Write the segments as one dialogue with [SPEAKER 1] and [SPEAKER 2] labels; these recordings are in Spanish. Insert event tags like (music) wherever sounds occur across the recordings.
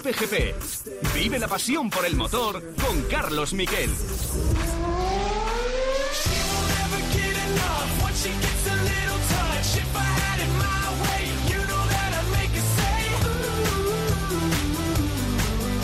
[SPEAKER 1] Cope GP. Vive la pasión por el motor con Carlos Miquel.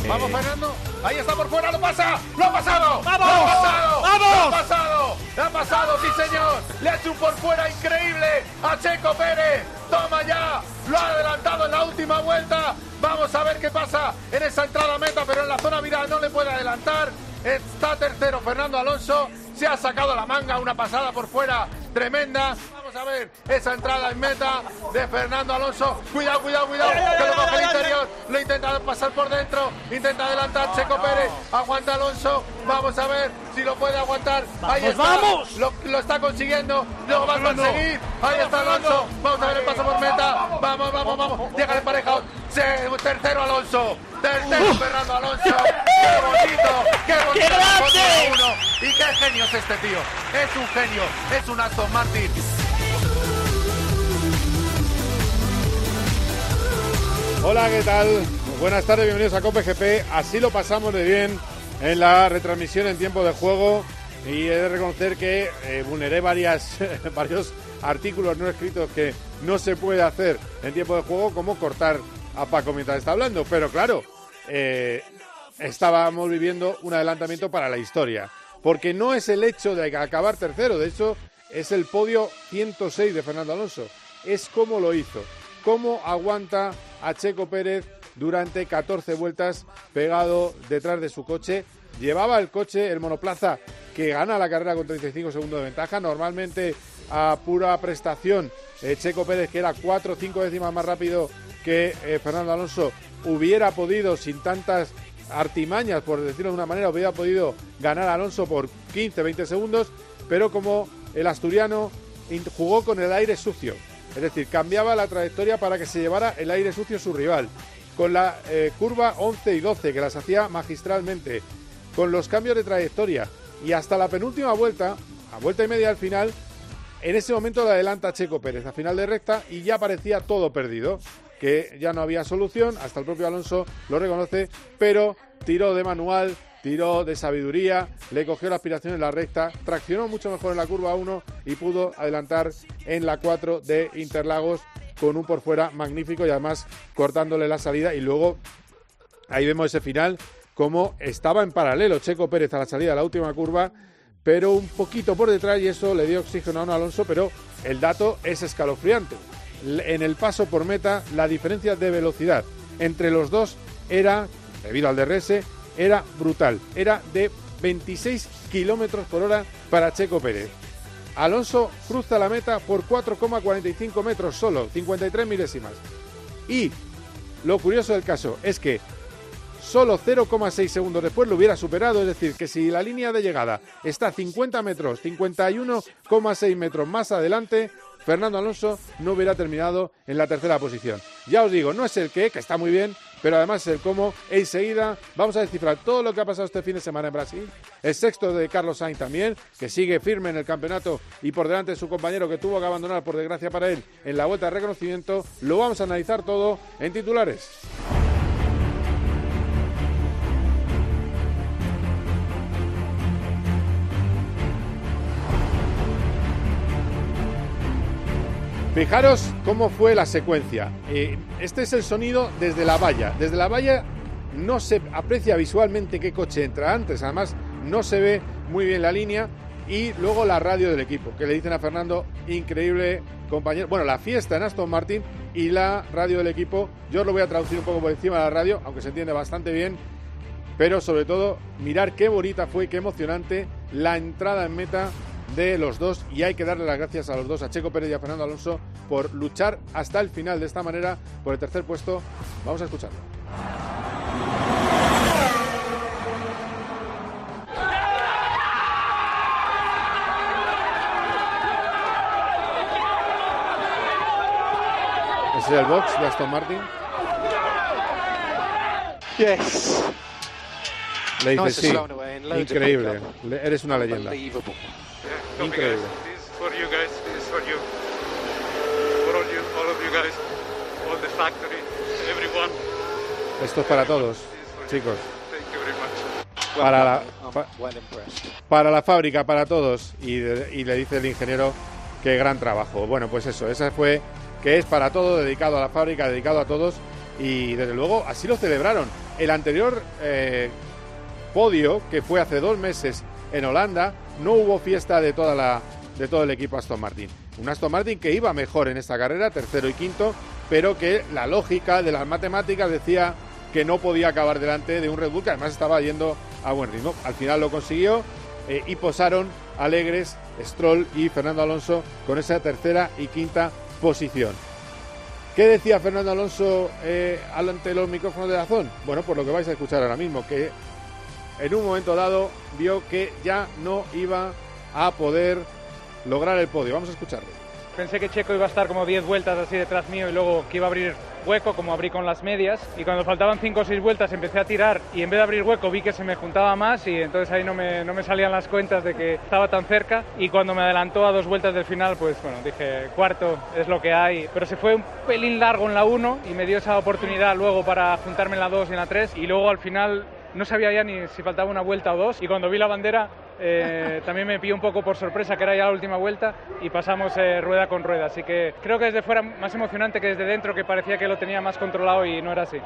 [SPEAKER 2] Vamos, Fernando. Ahí está por fuera, lo pasa. Lo ha pasado.
[SPEAKER 3] ¡Vamos!
[SPEAKER 2] Lo ha pasado.
[SPEAKER 3] ¡Vamos!
[SPEAKER 2] Lo ha pasado. Lo ha pasado, sí, señor. Le ha hecho un por fuera increíble a Checo Pérez. Toma ya. Lo ha adelantado en la última vuelta. Vamos a ver qué pasa en esa entrada a meta, pero en la zona viral no le puede adelantar. Está tercero Fernando Alonso. Se ha sacado la manga una pasada por fuera tremenda. A ver esa entrada en meta de Fernando Alonso. Cuidado, cuidado, cuidado. Que lo coge el interior. Lo intenta pasar por dentro. Intenta adelantar Checo Pérez. Aguanta Alonso. Vamos a ver si lo puede aguantar. Ahí está.
[SPEAKER 3] vamos!
[SPEAKER 2] Lo, lo está consiguiendo. Lo va a conseguir. Ahí está Alonso. Vamos a ver el paso por meta. Vamos, vamos, vamos. Llega el emparejado. Se- Tercero Alonso. Tercero Fernando Alonso. ¡Qué bonito! ¡Qué bonito!
[SPEAKER 3] ¡Qué grande!
[SPEAKER 2] Y qué genio es este tío. Es un genio. Es un Aston Martin.
[SPEAKER 4] Hola, ¿qué tal? Buenas tardes, bienvenidos a Cope GP. Así lo pasamos de bien en la retransmisión en tiempo de juego y he de reconocer que eh, vulneré varias, (laughs) varios artículos no escritos que no se puede hacer en tiempo de juego, como cortar a Paco mientras está hablando. Pero claro, eh, estábamos viviendo un adelantamiento para la historia, porque no es el hecho de acabar tercero, de hecho es el podio 106 de Fernando Alonso, es cómo lo hizo, cómo aguanta a Checo Pérez durante 14 vueltas pegado detrás de su coche. Llevaba el coche, el monoplaza, que gana la carrera con 35 segundos de ventaja. Normalmente a pura prestación, eh, Checo Pérez, que era 4 o 5 décimas más rápido que eh, Fernando Alonso, hubiera podido, sin tantas artimañas, por decirlo de una manera, hubiera podido ganar Alonso por 15, 20 segundos, pero como el asturiano jugó con el aire sucio, es decir, cambiaba la trayectoria para que se llevara el aire sucio su rival, con la eh, curva 11 y 12, que las hacía magistralmente, con los cambios de trayectoria, y hasta la penúltima vuelta, a vuelta y media al final, en ese momento le adelanta Checo Pérez a final de recta y ya parecía todo perdido, que ya no había solución, hasta el propio Alonso lo reconoce, pero tiró de manual, tiró de sabiduría, le cogió la aspiración en la recta, traccionó mucho mejor en la curva 1 y pudo adelantar en la 4 de Interlagos con un por fuera magnífico y además cortándole la salida y luego ahí vemos ese final como estaba en paralelo Checo Pérez a la salida de la última curva, pero un poquito por detrás y eso le dio oxígeno a un Alonso, pero el dato es escalofriante. En el paso por meta, la diferencia de velocidad entre los dos era, debido al DRS, era brutal. Era de 26 kilómetros por hora para Checo Pérez. Alonso cruza la meta por 4,45 metros solo, 53 milésimas. Y lo curioso del caso es que solo 0,6 segundos después lo hubiera superado, es decir, que si la línea de llegada está 50 metros, 51,6 metros más adelante, Fernando Alonso no hubiera terminado en la tercera posición. Ya os digo, no es el qué, que está muy bien, pero además el cómo. Enseguida vamos a descifrar todo lo que ha pasado este fin de semana en Brasil. El sexto de Carlos Sainz también, que sigue firme en el campeonato y por delante de su compañero que tuvo que abandonar, por desgracia para él, en la vuelta de reconocimiento. Lo vamos a analizar todo en titulares. Fijaros cómo fue la secuencia. Eh, este es el sonido desde la valla. Desde la valla no se aprecia visualmente qué coche entra antes. Además, no se ve muy bien la línea. Y luego la radio del equipo, que le dicen a Fernando, increíble compañero. Bueno, la fiesta en Aston Martin y la radio del equipo. Yo os lo voy a traducir un poco por encima de la radio, aunque se entiende bastante bien. Pero sobre todo, mirar qué bonita fue qué emocionante la entrada en meta de los dos y hay que darle las gracias a los dos, a Checo Pérez y a Fernando Alonso, por luchar hasta el final de esta manera por el tercer puesto. Vamos a escucharlo. Ese es el box de Aston Martin.
[SPEAKER 5] Yes.
[SPEAKER 4] Le dice sí, increíble, eres una leyenda. Increíble. Esto es para todos, chicos.
[SPEAKER 6] Thank you very much.
[SPEAKER 4] Para la, para fábrica, para todos. Y, de- y le dice el ingeniero que gran trabajo. Bueno, pues eso, esa fue que es para todo, dedicado a la fábrica, dedicado a todos. Y desde luego así lo celebraron. El anterior eh, podio, que fue hace dos meses en Holanda, no hubo fiesta de, toda la, de todo el equipo Aston Martin. Un Aston Martin que iba mejor en esta carrera, tercero y quinto, pero que la lógica de las matemáticas decía que no podía acabar delante de un Red Bull que además estaba yendo a buen ritmo. Al final lo consiguió eh, y posaron alegres Stroll y Fernando Alonso con esa tercera y quinta posición. ¿Qué decía Fernando Alonso eh, ante los micrófonos de Dazón? Bueno, por lo que vais a escuchar ahora mismo, que en un momento dado vio que ya no iba a poder lograr el podio. Vamos a escucharlo.
[SPEAKER 3] Pensé que Checo iba a estar como 10 vueltas así detrás mío y luego que iba a abrir hueco como abrí con las medias y cuando faltaban 5 o 6 vueltas empecé a tirar y en vez de abrir hueco vi que se me juntaba más y entonces ahí no me, no me salían las cuentas de que estaba tan cerca y cuando me adelantó a dos vueltas del final pues bueno dije cuarto es lo que hay pero se fue un pelín largo en la 1 y me dio esa oportunidad luego para juntarme en la 2 y en la 3 y luego al final no sabía ya ni si faltaba una vuelta o dos y cuando vi la bandera eh, también me pilló un poco por sorpresa que era ya la última vuelta y pasamos eh, rueda con rueda. Así que creo que desde fuera más emocionante que desde dentro que parecía que lo tenía más controlado y no era así.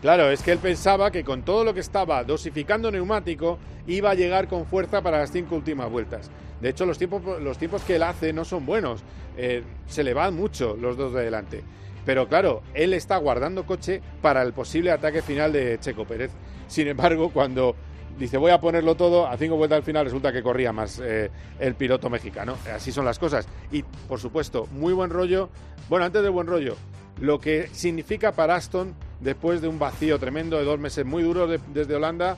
[SPEAKER 4] Claro, es que él pensaba que con todo lo que estaba dosificando neumático iba a llegar con fuerza para las cinco últimas vueltas. De hecho, los tiempos, los tiempos que él hace no son buenos. Eh, se le van mucho los dos de delante. Pero claro, él está guardando coche para el posible ataque final de Checo Pérez. Sin embargo, cuando dice voy a ponerlo todo, a cinco vueltas al final resulta que corría más eh, el piloto mexicano. Así son las cosas. Y, por supuesto, muy buen rollo. Bueno, antes del buen rollo, lo que significa para Aston, después de un vacío tremendo de dos meses muy duros de- desde Holanda,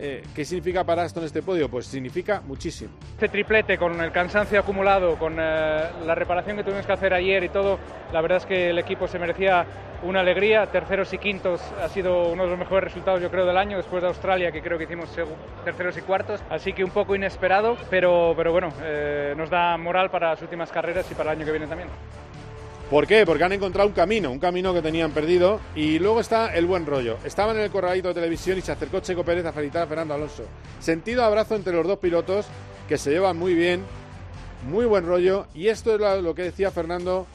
[SPEAKER 4] eh, ¿qué significa para Aston este podio? Pues significa muchísimo.
[SPEAKER 3] Este triplete con el cansancio acumulado, con eh, la reparación que tuvimos que hacer ayer y todo, la verdad es que el equipo se merecía una alegría. Terceros y quintos ha sido uno de los mejores resultados, yo creo, del año, después de Australia, que creo que hicimos terceros y cuartos. Así que un poco inesperado, pero, pero bueno, eh, nos da moral para las últimas carreras y para el año que viene también.
[SPEAKER 4] ¿Por qué? Porque han encontrado un camino, un camino que tenían perdido. Y luego está el buen rollo. Estaban en el corralito de televisión y se acercó Checo Pérez a felicitar a Fernando Alonso. Sentido abrazo entre los dos pilotos que se llevan muy bien, muy buen rollo. Y esto es lo que decía Fernando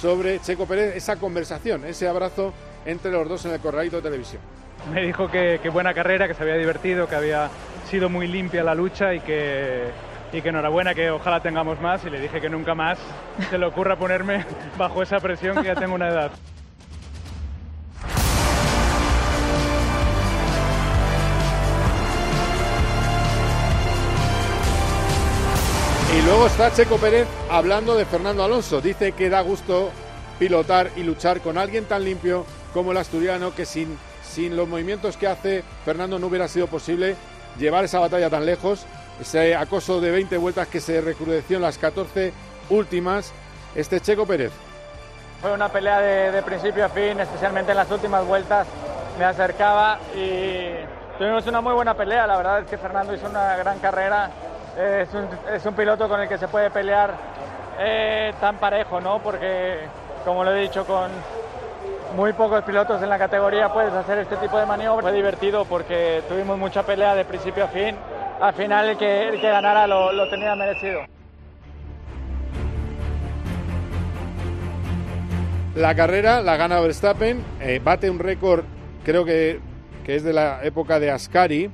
[SPEAKER 4] sobre Checo Pérez, esa conversación, ese abrazo entre los dos en el corralito de televisión.
[SPEAKER 3] Me dijo que, que buena carrera, que se había divertido, que había sido muy limpia la lucha y que, y que enhorabuena, que ojalá tengamos más. Y le dije que nunca más se le ocurra ponerme (laughs) bajo esa presión, que ya tengo una edad.
[SPEAKER 4] Y luego está Checo Pérez hablando de Fernando Alonso. Dice que da gusto pilotar y luchar con alguien tan limpio como el asturiano que sin, sin los movimientos que hace Fernando no hubiera sido posible llevar esa batalla tan lejos. Ese acoso de 20 vueltas que se recrudeció en las 14 últimas. Este Checo Pérez.
[SPEAKER 3] Fue una pelea de, de principio a fin, especialmente en las últimas vueltas. Me acercaba y tuvimos una muy buena pelea. La verdad es que Fernando hizo una gran carrera. Eh, Es un, es un piloto con el que se puede pelear eh, tan parejo, ¿no? Porque, como lo he dicho, con muy pocos pilotos en la categoría puedes hacer este tipo de maniobras. Fue divertido porque tuvimos mucha pelea de principio a fin. Al final el que, el que ganara lo, lo tenía merecido.
[SPEAKER 4] La carrera la gana Verstappen, eh, bate un récord, creo que, que es de la época de Ascari,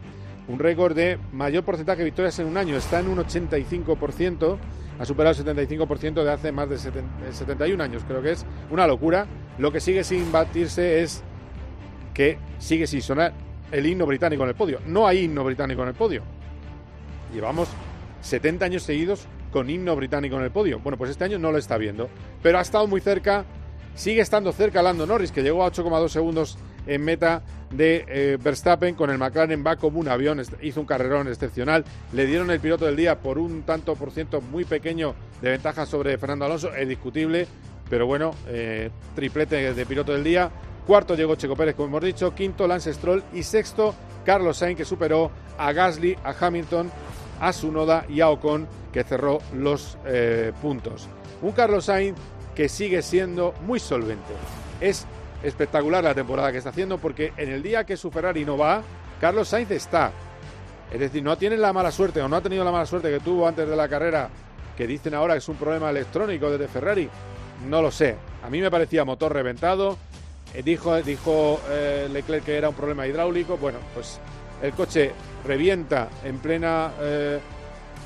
[SPEAKER 4] un récord de mayor porcentaje de victorias en un año, está en un 85%, ha superado el 75% de hace más de 70 eh, 71 años, creo que es una locura. Lo que sigue sin batirse es que sigue sin sonar el himno británico en el podio. No hay himno británico en el podio. Llevamos 70 años seguidos con himno británico en el podio. Bueno, pues este año no lo está viendo, pero ha estado muy cerca Sigue estando cerca Lando Norris, que llegó a 8,2 segundos en meta de eh, Verstappen con el McLaren va como un avión, hizo un carrerón excepcional, le dieron el piloto del día por un tanto por ciento muy pequeño de ventaja sobre Fernando Alonso, es discutible, pero bueno, eh, triplete de piloto del día. Cuarto llegó Checo Pérez, como hemos dicho, quinto Lance Stroll y sexto Carlos Sainz, que superó a Gasly, a Hamilton, a Sunoda y a Ocon, que cerró los eh, puntos. Un Carlos Sainz que sigue siendo muy solvente. Es espectacular la temporada que está haciendo porque en el día que su Ferrari no va, Carlos Sainz está. Es decir, no tiene la mala suerte o no ha tenido la mala suerte que tuvo antes de la carrera, que dicen ahora que es un problema electrónico desde Ferrari. No lo sé. A mí me parecía motor reventado. Eh, dijo dijo eh, Leclerc que era un problema hidráulico. Bueno, pues el coche revienta en plena eh,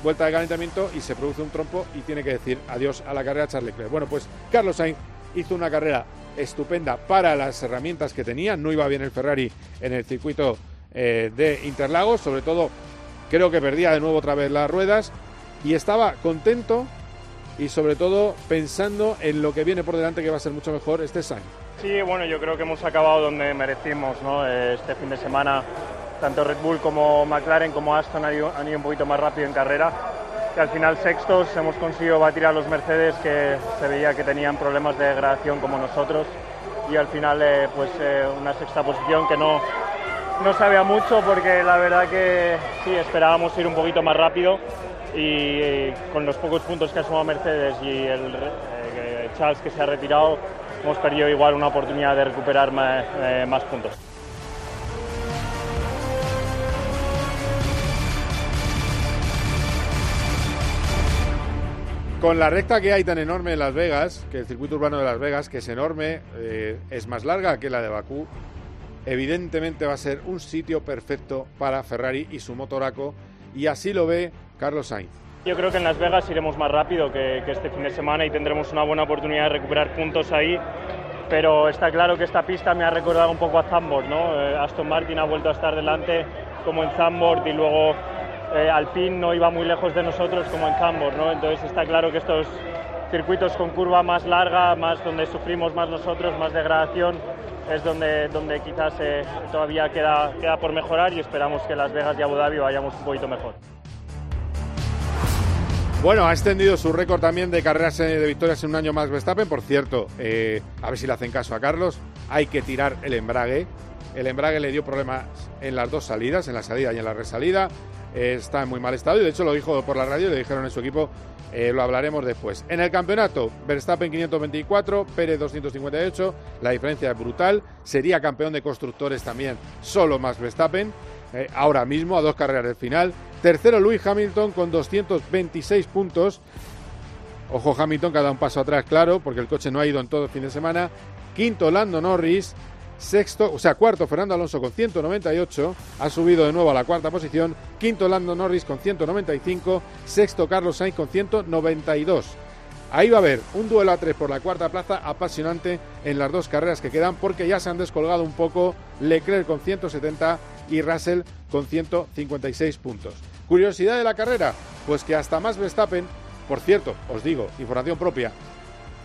[SPEAKER 4] vuelta de calentamiento y se produce un trompo y tiene que decir adiós a la carrera Charles Leclerc. Bueno, pues Carlos Sainz hizo una carrera estupenda para las herramientas que tenía. No iba bien el Ferrari en el circuito de Interlagos, sobre todo creo que perdía de nuevo otra vez las ruedas y estaba contento y sobre todo pensando en lo que viene por delante que va a ser mucho mejor este Sainz.
[SPEAKER 7] Sí, bueno, yo creo que hemos acabado donde merecimos este fin de semana. Tanto Red Bull como McLaren como Aston han ido, un poquito más rápido en carrera. Que al final sextos hemos conseguido batir a los Mercedes que se veía que tenían problemas de degradación como nosotros. Y al final eh, pues eh, una sexta posición que no, no sabía mucho porque la verdad que sí, esperábamos ir un poquito más rápido y, eh, con los pocos puntos que ha sumado Mercedes y el Charles que se ha retirado, hemos perdido igual una oportunidad de recuperar más, eh, más puntos.
[SPEAKER 4] Con la recta que hay tan enorme en Las Vegas, que el circuito urbano de Las Vegas, que es enorme, eh, es más larga que la de Bakú, evidentemente va a ser un sitio perfecto para Ferrari y su motoraco, y así lo ve Carlos Sainz.
[SPEAKER 7] Yo creo que en Las Vegas iremos más rápido que, que este fin de semana y tendremos una buena oportunidad de recuperar puntos ahí. Pero está claro que esta pista me ha recordado un poco a Zandvoort, ¿no? Eh, Aston Martin ha vuelto a estar delante como en Zandvoort y luego eh, Alpine no iba muy lejos de nosotros como en Zandvoort, ¿no? Entonces está claro que estos circuitos con curva más larga, más donde sufrimos más nosotros, más degradación, es donde, donde quizás eh, todavía queda, queda por mejorar y esperamos que Las Vegas y Abu Dhabi vayamos un poquito mejor.
[SPEAKER 4] Bueno, ha extendido su récord también de carreras eh, de victorias en un año más Verstappen. Por cierto, eh, a ver si le hacen caso a Carlos, hay que tirar el embrague. El embrague le dio problemas en las dos salidas, en la salida y en la resalida. Eh, está en muy mal estado y de hecho lo dijo por la radio, le dijeron en su equipo, lo hablaremos después. En el campeonato, Verstappen 524, Pérez 258, la diferencia es brutal. Sería campeón de constructores también, solo más Verstappen. Eh, ahora mismo, a dos carreras del final. Tercero, Lewis Hamilton con 226 puntos. Ojo, Hamilton que ha dado un paso atrás, claro, porque el coche no ha ido en todo el fin de semana. Quinto, Lando Norris. Sexto, o sea, cuarto, Fernando Alonso con 198. Ha subido de nuevo a la cuarta posición. Quinto, Lando Norris con 195. Sexto, Carlos Sainz con 192. Ahí va a haber un duelo a tres por la cuarta plaza apasionante en las dos carreras que quedan porque ya se han descolgado un poco Leclerc con 170 y Russell con 156 puntos. Curiosidad de la carrera, pues que hasta más Verstappen, por cierto, os digo, información propia,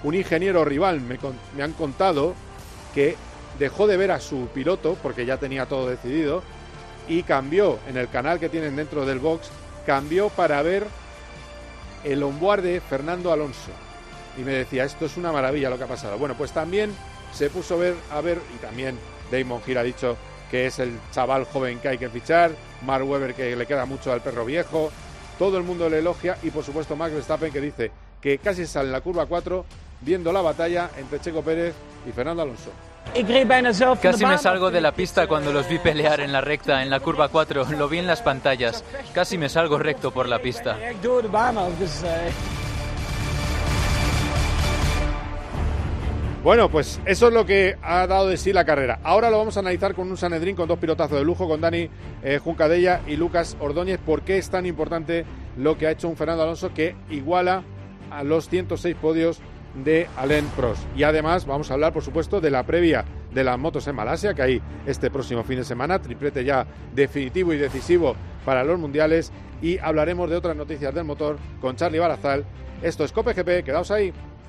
[SPEAKER 4] un ingeniero rival me, han contado que dejó de ver a su piloto porque ya tenía todo decidido y cambió en el canal que tienen dentro del box, cambió para ver el onboard de Fernando Alonso. Y me decía, esto es una maravilla lo que ha pasado. Bueno, pues también se puso a ver, a ver y también Damon Hill ha dicho que es el chaval joven que hay que fichar, Mark Webber que le queda mucho al perro viejo, todo el mundo le elogia y por supuesto Max Verstappen que dice que casi sale en la curva 4 viendo la batalla entre Checo Pérez y Fernando Alonso.
[SPEAKER 8] Casi me salgo de la pista cuando los vi pelear en la recta, en la curva 4. Lo vi en las pantallas. Casi me salgo recto por la pista.
[SPEAKER 4] Bueno, pues eso es lo que ha dado de sí la carrera. Ahora lo vamos a analizar con un Sanedrín con dos pilotazos de lujo, con Dani eh, Juncadella y Lucas Ordóñez. ¿Por qué es tan importante lo que ha hecho un Fernando Alonso que iguala a los 106 podios de Alain Prost? Y además vamos a hablar, por supuesto, de la previa de las motos en Malasia, que hay este próximo fin de semana, triplete ya definitivo y decisivo para los mundiales. Y hablaremos de otras noticias del motor con Charlie Barazal. Esto es Cope GP, quedaos ahí.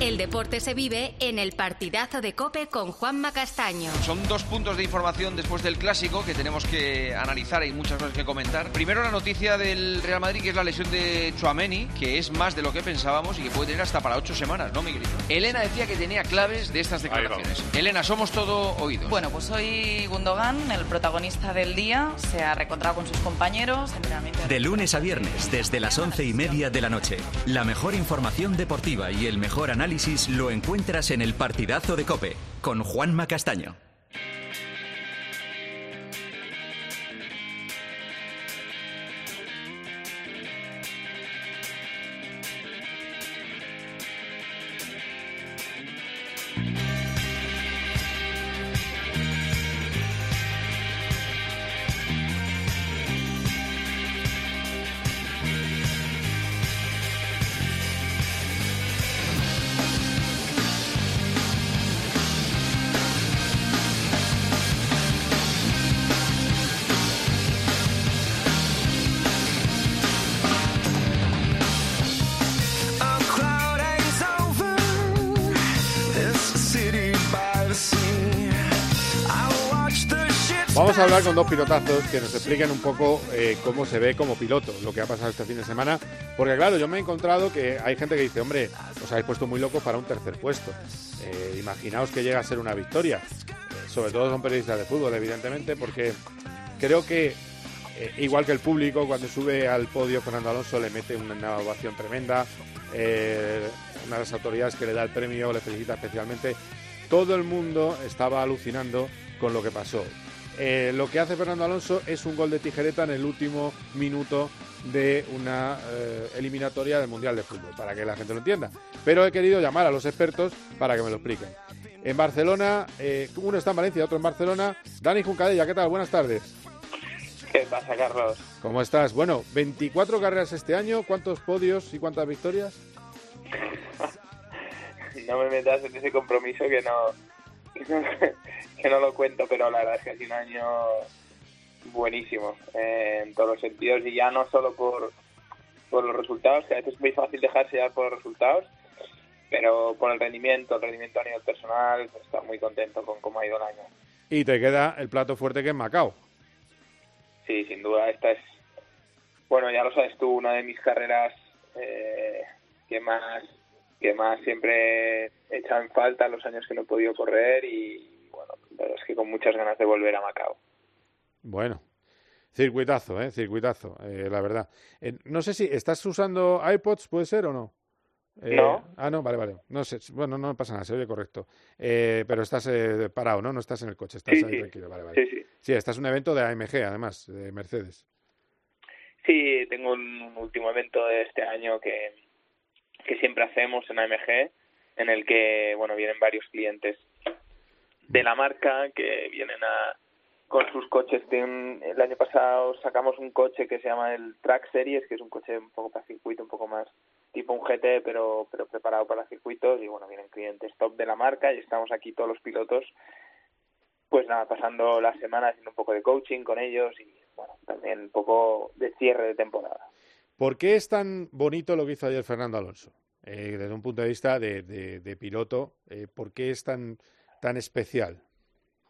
[SPEAKER 9] El deporte se vive en el partidazo de Cope con Juanma Castaño.
[SPEAKER 10] Son dos puntos de información después del clásico que tenemos que analizar y muchas cosas que comentar. Primero la noticia del Real Madrid que es la lesión de Chuameni, que es más de lo que pensábamos y que puede tener hasta para ocho semanas, ¿no, Miguelito? Elena decía que tenía claves de estas declaraciones. Elena, somos todo oídos.
[SPEAKER 11] Bueno, pues hoy Gundogan, el protagonista del día, se ha reencontrado con sus compañeros.
[SPEAKER 12] De lunes a viernes, desde las once y media de la noche. La mejor información deportiva y el mejor análisis lo encuentras en el partidazo de Cope con Juanma Castaño.
[SPEAKER 4] Vamos a hablar con dos pilotazos que nos expliquen un poco eh, cómo se ve como piloto, lo que ha pasado este fin de semana. Porque claro, yo me he encontrado que hay gente que dice, hombre, os habéis puesto muy locos para un tercer puesto. Eh, imaginaos que llega a ser una victoria. Eh, sobre todo son periodistas de fútbol, evidentemente, porque creo que, igual que el público, cuando sube al podio Fernando Alonso le mete una ovación tremenda. una de las autoridades que le da el premio le felicita especialmente. Todo el mundo estaba alucinando con lo que pasó. Eh, lo que hace Fernando Alonso es un gol de tijereta en el último minuto de una eh, eliminatoria del Mundial de Fútbol, para que la gente lo entienda. Pero he querido llamar a los expertos para que me lo expliquen. En Barcelona, eh, uno está en Valencia, otro en Barcelona. Dani Juncadella, ¿qué tal? Buenas tardes.
[SPEAKER 13] ¿Qué pasa, Carlos?
[SPEAKER 4] ¿Cómo estás? Bueno, 24 carreras este año, ¿cuántos podios y cuántas victorias? (laughs)
[SPEAKER 13] no me metas en ese compromiso que no, que no lo cuento, pero la verdad es que ha sido un año buenísimo eh, en todos los sentidos y ya no solo por, por los resultados, que a veces es muy fácil dejarse ya por los resultados, pero por el rendimiento, el rendimiento a nivel personal, pues está muy contento con cómo ha ido el año.
[SPEAKER 4] Y te queda el plato fuerte que es Macao.
[SPEAKER 13] Sí, sin duda, esta es, bueno, ya lo sabes tú, una de mis carreras eh, que más que más siempre he echado en falta los años que no he podido correr y bueno, la verdad es que con muchas ganas de volver a Macao.
[SPEAKER 4] Bueno, circuitazo, ¿eh? Circuitazo, eh, la verdad. Eh, no sé si estás usando iPods, ¿puede ser o no?
[SPEAKER 13] Eh, no.
[SPEAKER 4] Ah, no, vale, vale. No sé, bueno, no pasa nada, se oye correcto. Eh, pero estás eh, parado, ¿no? No estás en el coche, estás ahí tranquilo, vale, vale.
[SPEAKER 13] Sí, sí.
[SPEAKER 4] Sí, estás en un evento de AMG, además, de Mercedes.
[SPEAKER 13] Sí, tengo un último evento de este año que, que siempre hacemos en AMG, en el que, bueno, vienen varios clientes de la marca que vienen a con sus coches. el año pasado sacamos un coche que se llama el Track Series, que es un coche un poco para circuito, un poco más tipo un GT, pero, pero preparado para circuitos. Y bueno, vienen clientes top de la marca y estamos aquí todos los pilotos, pues nada, pasando las semanas haciendo un poco de coaching con ellos y bueno, también un poco de cierre de temporada.
[SPEAKER 4] ¿Por qué es tan bonito lo que hizo ayer Fernando Alonso? Eh, desde un punto de vista de, de, de piloto, eh, ¿por qué es tan tan especial?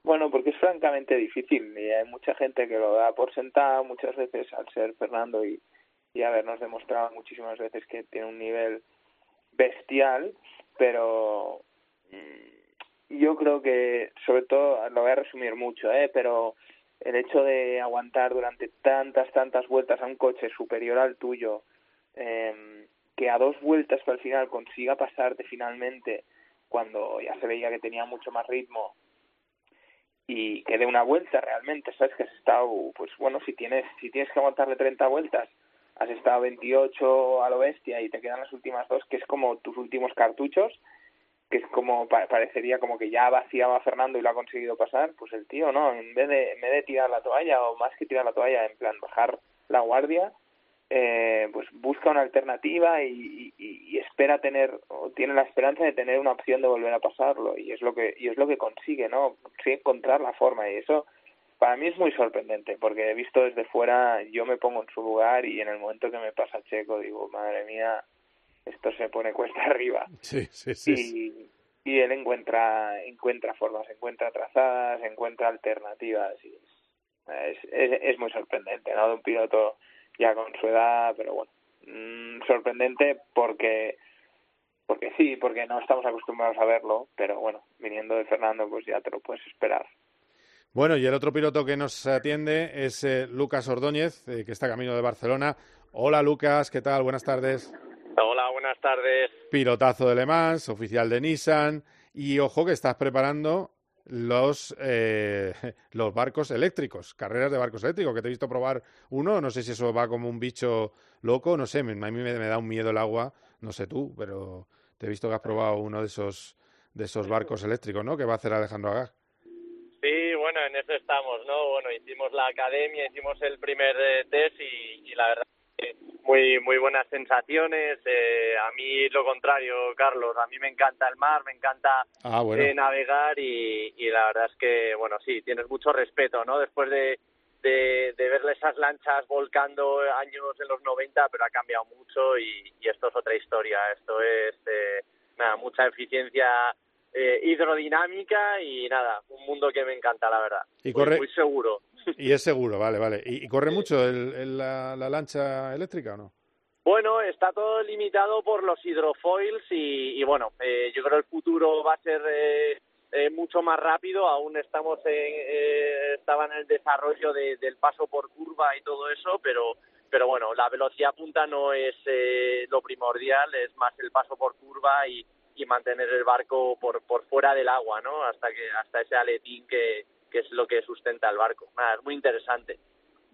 [SPEAKER 13] Bueno, porque es francamente difícil y hay mucha gente que lo da por sentado muchas veces al ser Fernando y, y habernos demostrado muchísimas veces que tiene un nivel bestial, pero mm, yo creo que sobre todo lo voy a resumir mucho, ¿eh? pero el hecho de aguantar durante tantas, tantas vueltas a un coche superior al tuyo, eh, que a dos vueltas que al final consiga pasarte finalmente cuando ya se veía que tenía mucho más ritmo y que de una vuelta realmente, sabes que has estado, pues bueno, si tienes, si tienes que aguantarle 30 vueltas, has estado 28 a lo bestia y te quedan las últimas dos, que es como tus últimos cartuchos, que es como, parecería como que ya vaciaba Fernando y lo ha conseguido pasar, pues el tío, ¿no? En vez de, en vez de tirar la toalla, o más que tirar la toalla, en plan bajar la guardia, eh, pues busca una alternativa y, y, espera tener o tiene la esperanza de tener una opción de volver a pasarlo y es lo que y es lo que consigue no consigue encontrar la forma y eso para mí es muy sorprendente porque he visto desde fuera yo me pongo en su lugar y en el momento que me pasa Checo digo madre mía esto se pone cuesta (laughs) arriba.
[SPEAKER 4] Sí, sí, sí.
[SPEAKER 13] Y, y él encuentra, encuentra formas, encuentra trazadas, encuentra alternativas y es, es, es muy sorprendente, ¿no? De un piloto ya con su edad, pero bueno, mm, sorprendente porque porque sí, porque no estamos acostumbrados a verlo, pero bueno, viniendo de Fernando, pues ya te lo puedes esperar.
[SPEAKER 4] Bueno, y el otro piloto que nos atiende es eh, Lucas Ordóñez, eh, que está camino de Barcelona. Hola Lucas, ¿qué tal? Buenas tardes.
[SPEAKER 14] Hola, buenas tardes.
[SPEAKER 4] Pilotazo de Le Mans, oficial de Nissan. Y ojo que estás preparando los, eh, (laughs) los barcos eléctricos, carreras de barcos eléctricos, que te he visto probar uno, no sé si eso va como un bicho loco, no sé, a mí me, me da un miedo el agua, no sé tú, pero te he visto que has probado uno de esos, de esos barcos eléctricos, ¿no? Que va a hacer Alejandro Agag.
[SPEAKER 14] Sí, bueno, en eso estamos, ¿no? Bueno, hicimos la academia, hicimos el primer eh, test y, la verdad muy muy buenas sensaciones. Eh, a mí lo contrario, Carlos, a mí me encanta el mar, me encanta
[SPEAKER 4] ah,
[SPEAKER 14] eh, navegar y, y la verdad es que, bueno, sí, tienes mucho respeto, ¿no? Después de, de, de ver esas lanchas volcando años en los 90, pero ha cambiado mucho y, esto es otra historia. Esto es eh, nada, mucha eficiencia eh, hidrodinámica y nada, un mundo que me encanta, la verdad.
[SPEAKER 4] Y corre...
[SPEAKER 14] muy, seguro. (laughs)
[SPEAKER 4] Y es seguro, vale, vale. ¿Y, corre mucho el, la, lancha eléctrica o no?
[SPEAKER 14] Bueno, está todo limitado por los hidrofoils y, bueno, eh, yo creo el futuro va a ser eh, eh, mucho más rápido. Aún estamos en, eh, estaba en el desarrollo del paso por curva y todo eso, pero pero bueno, la velocidad punta no es eh, lo primordial, es más el paso por curva y, y mantener el barco por, por fuera del agua, ¿no? Hasta que hasta ese aletín que, que es lo que sustenta el barco. Nada, es muy interesante.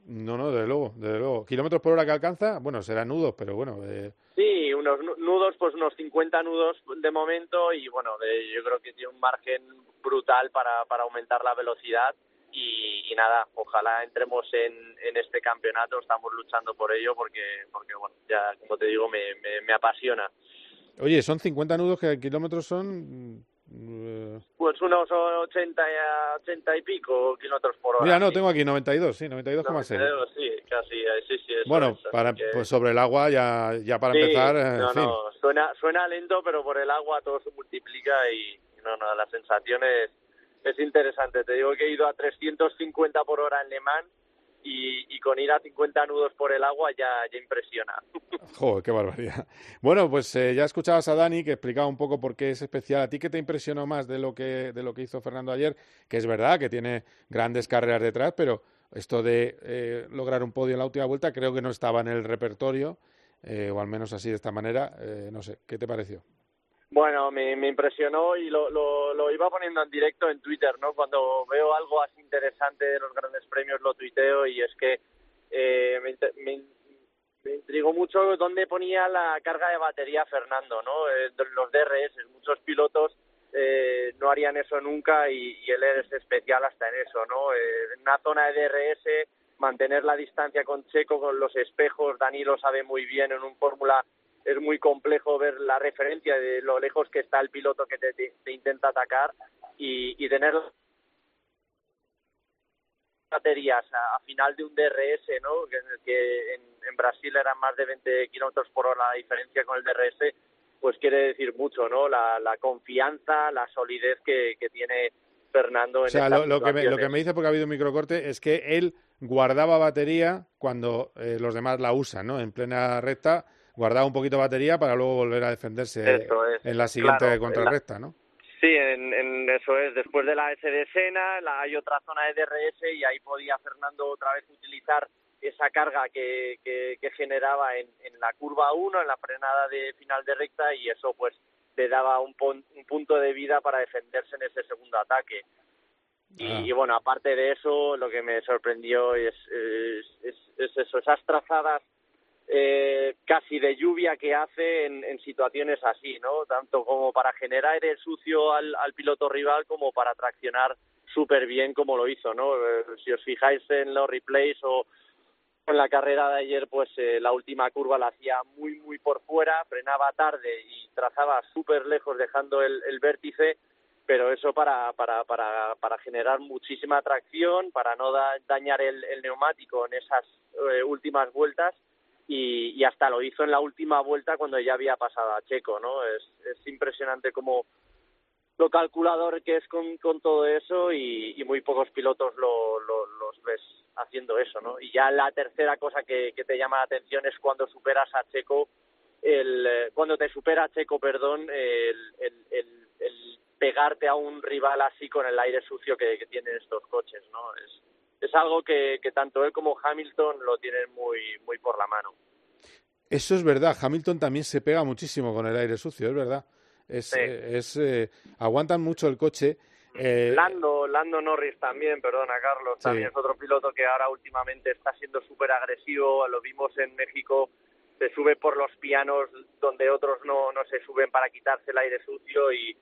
[SPEAKER 4] No, no, desde luego, desde luego. ¿Kilómetros por hora que alcanza? Bueno, serán nudos, pero bueno. Eh...
[SPEAKER 14] Sí, unos nudos, pues unos 50 nudos de momento y bueno, yo creo que tiene un margen brutal para, para aumentar la velocidad y, y nada, ojalá entremos en, en este campeonato, estamos luchando por ello porque, porque bueno, ya como te digo, me, me, me apasiona.
[SPEAKER 4] Oye, son 50 nudos que kilómetros son
[SPEAKER 14] pues unos 80 y, 80 y pico kilómetros por hora.
[SPEAKER 4] Mira, no, tengo aquí 92, sí, 92,6.
[SPEAKER 14] sí, casi, eh, sí, sí.
[SPEAKER 4] bueno, para, pues sobre el agua ya, ya para empezar, eh,
[SPEAKER 14] no, no, suena, suena lento, pero por el agua todo se multiplica y no, no, la sensación es, es interesante. Te digo que he ido a 350 por hora en Le Mans y, con ir a 50 nudos por el agua ya, ya impresiona. (laughs)
[SPEAKER 4] Joder, qué barbaridad. Bueno, pues eh, ya escuchabas a Dani que explicaba un poco por qué es especial. ¿A ti qué te impresionó más de lo que, de lo que hizo Fernando ayer? Que es verdad que tiene grandes carreras detrás, pero esto de eh, lograr un podio en la última vuelta creo que no estaba en el repertorio, eh, o al menos así de esta manera. no sé, ¿qué te pareció?
[SPEAKER 14] Bueno, me, me impresionó y lo, lo, lo, iba poniendo en directo en Twitter, ¿no? Cuando veo algo así interesante de los grandes premios lo tuiteo y es que eh, me, me, intrigó mucho dónde ponía la carga de batería Fernando, ¿no? Eh, los DRS, muchos pilotos eh, no harían eso nunca y, y, él es especial hasta en eso, ¿no? Eh, en una zona de DRS, mantener la distancia con Checo, con los espejos, Dani lo sabe muy bien en un Fórmula es muy complejo ver la referencia de lo lejos que está el piloto que te, te, intenta atacar y, y tener baterías a, final de un DRS, ¿no? que, que en, en, Brasil eran más de 20 kilómetros por hora la diferencia con el DRS, pues quiere decir mucho, ¿no? La, la confianza, la solidez que, que tiene Fernando en
[SPEAKER 4] O sea, lo, lo, que me, lo que me dice, porque ha habido un microcorte, es que él guardaba batería cuando eh, los demás la usan, ¿no? En plena recta guardaba un poquito de batería para luego volver a defenderse en la siguiente claro, contrarrecta, ¿no?
[SPEAKER 14] Sí, en, en, eso es. Después de la S de Sena la, hay otra zona de DRS y ahí podía Fernando otra vez utilizar esa carga que, que, que generaba en, en, la curva 1, en la frenada de final de recta y eso pues le daba un, un punto de vida para defenderse en ese segundo ataque. Y, ah. y, bueno, aparte de eso, lo que me sorprendió es, es, es, es eso, esas trazadas eh, casi de lluvia que hace en, situaciones así, ¿no? Tanto como para generar aire sucio al, al piloto rival como para traccionar súper bien como lo hizo, ¿no? Eh, si os fijáis en los replays o en la carrera de ayer, pues eh, la última curva la hacía muy, muy por fuera, frenaba tarde y trazaba súper lejos dejando el, el vértice, pero eso para, para, para, para generar muchísima tracción, para no da, dañar el, el neumático en esas eh, últimas vueltas y, y, hasta lo hizo en la última vuelta cuando ya había pasado a Checo, ¿no? Es, es impresionante como lo calculador que es con, con todo eso y, muy pocos pilotos lo, lo, los ves haciendo eso, ¿no? Y ya la tercera cosa que, que te llama la atención es cuando superas a Checo, el, eh, cuando te supera Checo, perdón, el, el pegarte a un rival así con el aire sucio que, que tienen estos coches, ¿no? Es, es algo que, que tanto él como Hamilton lo tienen muy, muy por la mano.
[SPEAKER 4] Eso es verdad, Hamilton también se pega muchísimo con el aire sucio, es verdad. Es,
[SPEAKER 14] Sí.
[SPEAKER 4] eh, es eh, aguantan mucho el coche. eh,
[SPEAKER 14] Lando, Lando Norris también, perdona Carlos,
[SPEAKER 4] Sí.
[SPEAKER 14] también es otro piloto que ahora últimamente está siendo súper agresivo, lo vimos en México, se sube por los pianos donde otros no, no se suben para quitarse el aire sucio y,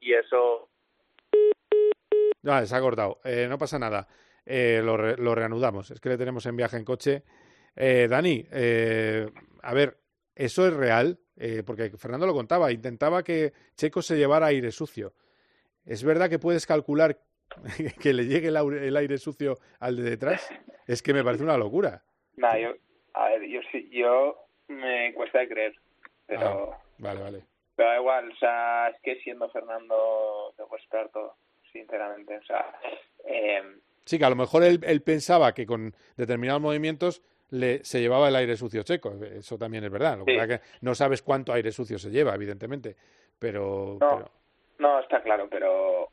[SPEAKER 14] y eso
[SPEAKER 4] Vale, se ha cortado. Eh, no pasa nada. Eh, lo, re- lo reanudamos. Es que le tenemos en viaje en coche. Eh, Dani, eh, a ver, ¿eso es real? Eh, porque Fernando lo contaba, intentaba que Checo se llevara aire sucio. ¿Es verdad que puedes calcular (laughs) que le llegue el, aire sucio al de detrás? Es que me parece una locura.
[SPEAKER 13] Nah, yo, a ver, yo sí, yo me cuesta de creer, pero,
[SPEAKER 4] Ah, vale, vale.
[SPEAKER 13] pero da igual, o sea, es que siendo Fernando te puedes esperar todo, sinceramente, o sea, eh,
[SPEAKER 4] Sí, que a lo mejor él, él pensaba que con determinados movimientos le, se llevaba el aire sucio Checo. Eso también es verdad. Lo
[SPEAKER 13] Sí.
[SPEAKER 4] que no sabes cuánto aire sucio se lleva, evidentemente. Pero,
[SPEAKER 13] No.
[SPEAKER 4] pero-
[SPEAKER 13] No, está claro, pero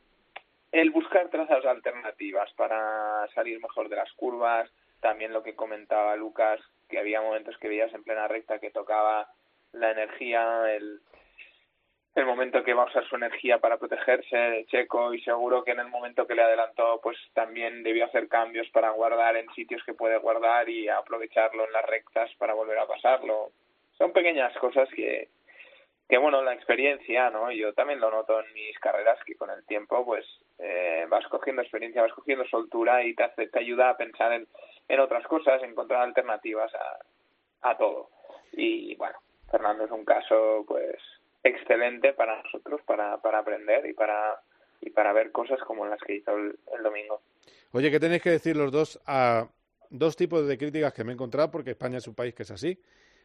[SPEAKER 13] el buscar trazas alternativas para salir mejor de las curvas, también lo que comentaba Lucas, que había momentos que veías en plena recta que tocaba la energía, el, el momento que va a usar su energía para protegerse de Checo y seguro que en el momento que le adelantó pues también debió hacer cambios para guardar en sitios que puede guardar y aprovecharlo en las rectas para volver a pasarlo. Son pequeñas cosas que, que bueno, la experiencia, ¿no? Yo también lo noto en mis carreras que con el tiempo, pues, eh, vas cogiendo experiencia, vas cogiendo soltura y te, hace, te ayuda a pensar en, en otras cosas, encontrar alternativas a, a todo. Y bueno, Fernando es un caso, pues, excelente para nosotros, para, para aprender y para, y para ver cosas como las que hizo el, el domingo.
[SPEAKER 4] Oye, ¿qué tenéis que decir los dos a dos tipos de críticas que me he encontrado? Porque España es un país que es así.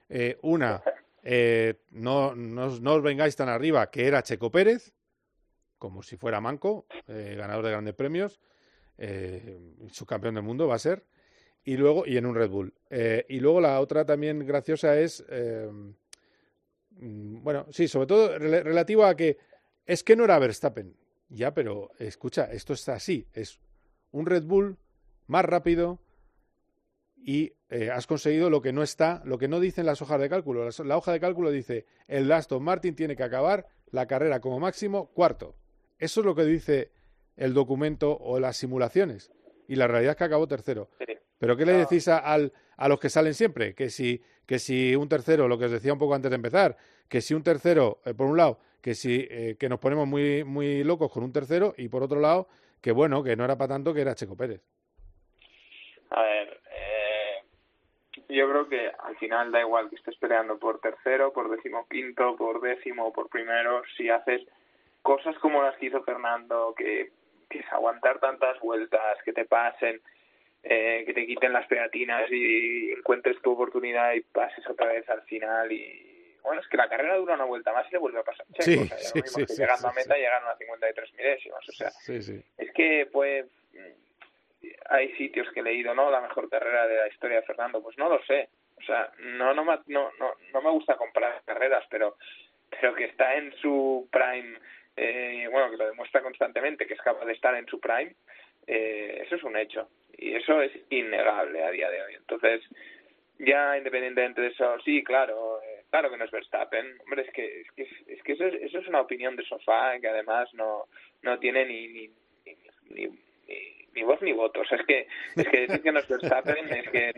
[SPEAKER 4] Eh, una, eh, no, no, no os vengáis tan arriba, que era Checo Pérez, como si fuera Manco, eh, ganador de grandes premios, eh, subcampeón del mundo va a ser, y luego, y en un Red Bull. Y luego la otra también graciosa es, bueno, sí, sobre todo rela- relativo a que es que no era Verstappen. Ya, pero escucha, esto es así, es un Red Bull más rápido y eh, has conseguido lo que no está, lo que no dicen las hojas de cálculo. La, la hoja de cálculo dice el Aston Martin tiene que acabar la carrera como máximo cuarto. Eso es lo que dice el documento o las simulaciones. Y la realidad es que acabó tercero. ¿Pero qué le decís a, al- a los que salen siempre? Que si, que si un tercero, lo que os decía un poco antes de empezar, que si un tercero, eh, por un lado, que si eh, que nos ponemos muy, muy locos con un tercero, y por otro lado, que bueno, que no era para tanto, que era Checo Pérez.
[SPEAKER 13] A ver, eh, yo creo que al final da igual que estés peleando por tercero, por decimoquinto, por décimo, por primero, si haces cosas como las que hizo Fernando, que, que es aguantar tantas vueltas, que te pasen, eh, que te quiten las pegatinas y encuentres tu oportunidad y pases otra vez al final y bueno, es que la carrera dura una vuelta más y le vuelve a pasar. Checo,
[SPEAKER 4] Sí,
[SPEAKER 13] o sea,
[SPEAKER 4] sí, sí, sí,
[SPEAKER 13] llegando a meta llegaron a 53 milésimas, o sea, es que pues hay sitios que he leído, ¿no? La mejor carrera de la historia de Fernando, pues no lo sé. O sea, no no me, no, no, no me gusta comprar carreras, pero pero que está en su prime, eh, bueno, que lo demuestra constantemente, que es capaz de estar en su prime, eh, eso es un hecho. Y eso es innegable a día de hoy. Entonces, ya independientemente de eso, sí, claro, eh, claro que no es Verstappen. Hombre, es que, es que, es que eso, es, eso es una opinión de sofá que además no, no tiene ni, ni, ni, ni, ni, voz ni voto. O sea, es que, es que decir que no es Verstappen es que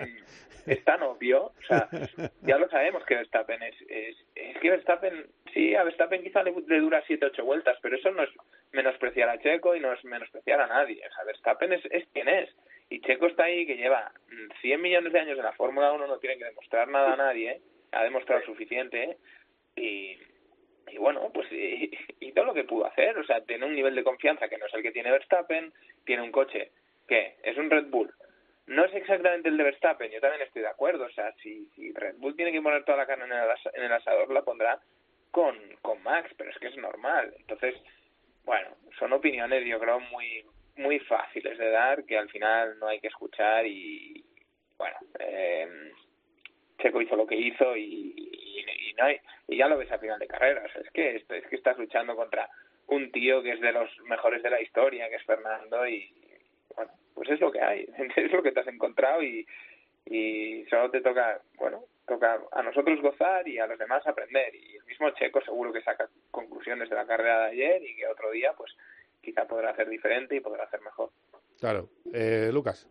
[SPEAKER 13] es tan obvio. O sea, ya lo sabemos que Verstappen es, es, es que Verstappen, sí, a Verstappen quizá le, le dura 7-8 vueltas, pero eso no es menospreciar a Checo y no es menospreciar a nadie. O sea, Verstappen es, es quien es. Y Checo está ahí que lleva 100 millones de años en la Fórmula 1, no tiene que demostrar nada a nadie, ha demostrado suficiente y, y bueno, pues todo (laughs) lo que pudo hacer, o sea, tiene un nivel de confianza que no es el que tiene Verstappen, tiene un coche que es un Red Bull no es exactamente el de Verstappen, yo también estoy de acuerdo, o sea, si, si Red Bull tiene que poner toda la carne en el, en el asador, la pondrá con, con Max, pero es que es normal. Entonces, bueno, son opiniones yo creo muy muy fáciles de dar que al final no hay que escuchar y bueno, eh, Checo hizo lo que hizo y, no hay, y ya lo ves a final de carrera, o sea, es que es que estás luchando contra un tío que es de los mejores de la historia, que es Fernando y bueno, pues es lo que hay, (laughs) es lo que te has encontrado y, y solo te toca, bueno, toca a nosotros gozar y a los demás aprender. Y el mismo Checo seguro que saca conclusiones de la carrera de ayer y que otro día, pues quizá podrá hacer diferente y podrá hacer mejor.
[SPEAKER 4] Claro. Eh, Lucas.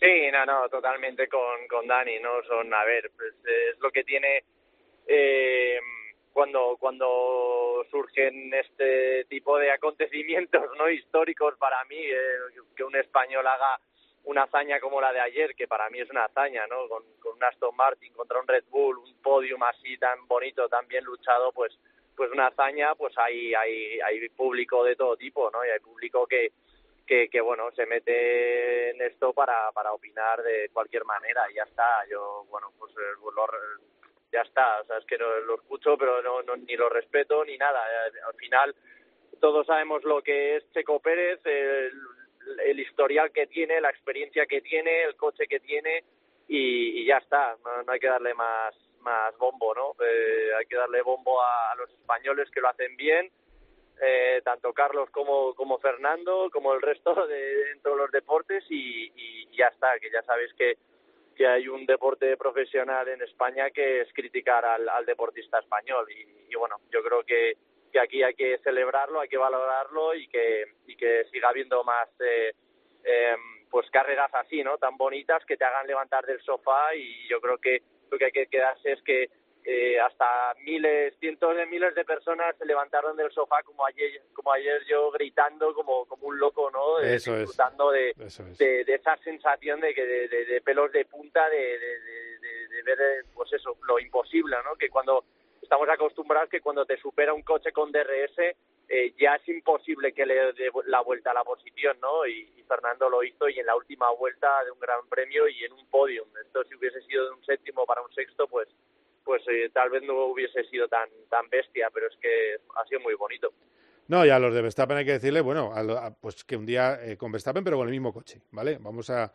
[SPEAKER 14] Sí, no, no, totalmente con, con Dani, ¿no? Son, a ver, pues es lo que tiene eh, cuando, cuando surgen este tipo de acontecimientos, ¿no? Históricos para mí, eh, que un español haga una hazaña como la de ayer, que para mí es una hazaña, ¿no? Con, un Aston Martin contra un Red Bull, un podium así tan bonito, tan bien luchado, pues pues una hazaña, pues hay, hay, hay público de todo tipo, ¿no? Y hay público que, que, que bueno, se mete en esto para, para opinar de cualquier manera y ya está. Yo, bueno, pues eh, ya está, o sea, es que no, lo escucho, pero no, no, ni lo respeto ni nada. Al final, todos sabemos lo que es Checo Pérez, el, el historial que tiene, la experiencia que tiene, el coche que tiene y, ya está, no, hay que darle más más bombo, ¿no? Eh, hay que darle bombo a, los españoles que lo hacen bien, eh, tanto Carlos como, como Fernando, como el resto (laughs) de, en todos los deportes y, y, ya está, que ya sabéis que, que hay un deporte profesional en España que es criticar al, al deportista español y, y bueno, yo creo que que aquí hay que celebrarlo, hay que valorarlo y que, y que siga habiendo más eh, eh, pues carreras así, ¿no? Tan bonitas que te hagan levantar del sofá y yo creo que lo que hay que quedarse es que eh, hasta miles, cientos de miles de personas se levantaron del sofá como ayer, como ayer yo gritando como, como un loco, ¿no?
[SPEAKER 4] Eso
[SPEAKER 14] disfrutando de, de, de, esa sensación de, que de, de, pelos de punta, de, de, ver, pues eso, lo imposible, ¿no? Que cuando estamos acostumbrados que cuando te supera un coche con DRS eh, ya es imposible que le dé la vuelta a la posición, ¿no? Y, Fernando lo hizo y en la última vuelta de un gran premio y en un podium. Esto si hubiese sido de un séptimo para un sexto, pues pues eh, tal vez no hubiese sido tan tan bestia, pero es que ha sido muy bonito.
[SPEAKER 4] No, y a los de Verstappen hay que decirle, bueno, pues que un día eh, con Verstappen, pero con el mismo coche, ¿vale? Vamos a,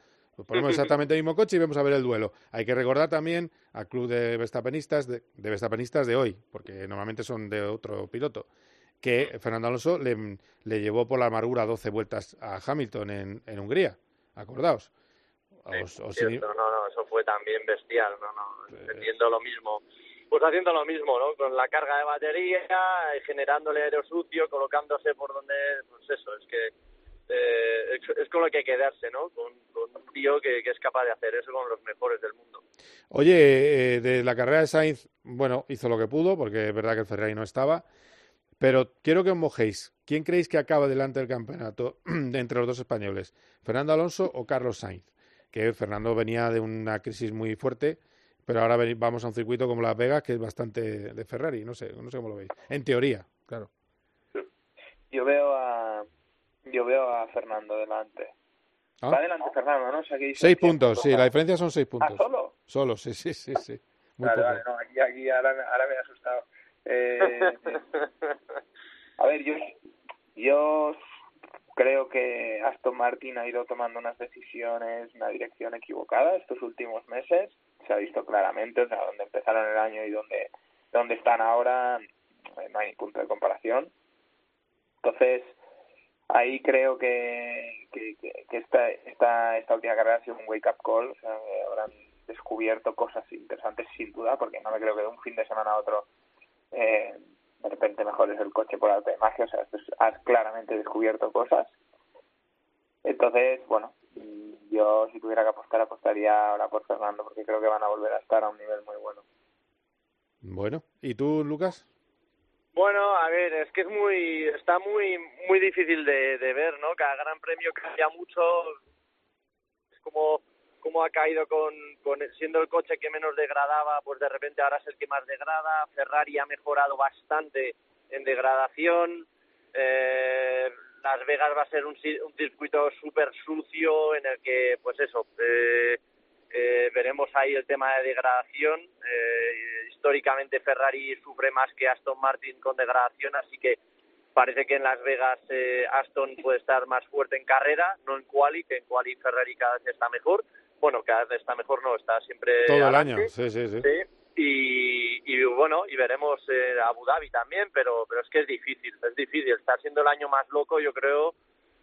[SPEAKER 4] ponemos (laughs) exactamente el mismo coche y vamos a ver el duelo. Hay que recordar también al club de Verstappenistas de, de de hoy, porque normalmente son de otro piloto que Fernando Alonso le, le llevó por la amargura 12 vueltas a Hamilton en, en Hungría. Acordaos.
[SPEAKER 14] No, no, eso fue también bestial, no, no, entendiendo lo mismo. Pues haciendo lo mismo, ¿no? Con la carga de batería, generándole aero sucio, colocándose por donde, pues eso, es que eh, es, con lo que hay que quedarse, ¿no? Con, un tío que, que, es capaz de hacer eso con los mejores del mundo.
[SPEAKER 4] Oye, eh, de la carrera de Sainz, bueno, hizo lo que pudo, porque es verdad que el Ferrari no estaba. Pero quiero que os mojéis. ¿Quién creéis que acaba delante del campeonato (clears throat) entre los dos españoles? ¿Fernando Alonso o Carlos Sainz? Que Fernando venía de una crisis muy fuerte, pero ahora vamos a un circuito como Las Vegas, que es bastante de Ferrari. No sé, no sé cómo lo veis. En teoría, claro.
[SPEAKER 13] Yo veo a, yo veo a Fernando delante. ¿Ah? Va delante Fernando, ¿no?
[SPEAKER 4] seis puntos, sí, la diferencia son seis puntos.
[SPEAKER 13] ¿Ah, solo?
[SPEAKER 4] Solo, sí, sí, sí. sí.
[SPEAKER 13] Muy vale, vale, no, aquí, aquí ahora, ahora me he asustado. Eh, (laughs) a ver, yo, yo creo que Aston Martin ha ido tomando unas decisiones, una dirección equivocada estos últimos meses. Se ha visto claramente, o sea, donde empezaron el año y donde, donde están ahora, no hay punto de comparación. Entonces, ahí creo que, esta, esta, esta última carrera ha sido un wake-up call. O sea, habrán descubierto cosas interesantes, sin duda, porque no me creo que de un fin de semana a otro eh, de repente mejor es el coche por arte de magia, o sea, has claramente descubierto cosas. Entonces, bueno, yo si tuviera que apostar, apostaría ahora por Fernando, porque creo que van a volver a estar a un nivel muy bueno.
[SPEAKER 4] Bueno, ¿y tú, Lucas?
[SPEAKER 14] Bueno, a ver, es que es muy, está muy, muy difícil de, ver, ¿no? Cada gran premio cambia mucho, es como cómo ha caído con, con siendo el coche que menos degradaba, pues de repente ahora es el que más degrada. Ferrari ha mejorado bastante en degradación. Eh, Las Vegas va a ser un, un circuito súper sucio en el que, pues eso, eh, eh, veremos ahí el tema de degradación. Eh, históricamente Ferrari sufre más que Aston Martin con degradación, así que parece que en Las Vegas eh, Aston puede estar más fuerte en carrera, no en quali, que en quali Ferrari cada vez está mejor. Bueno, cada vez está mejor, no, está siempre.
[SPEAKER 4] Todo el año, sí, sí, sí.
[SPEAKER 14] Y, y, bueno, y veremos eh, Abu Dhabi también, pero, pero es que es difícil, es difícil. Está siendo el año más loco, yo creo,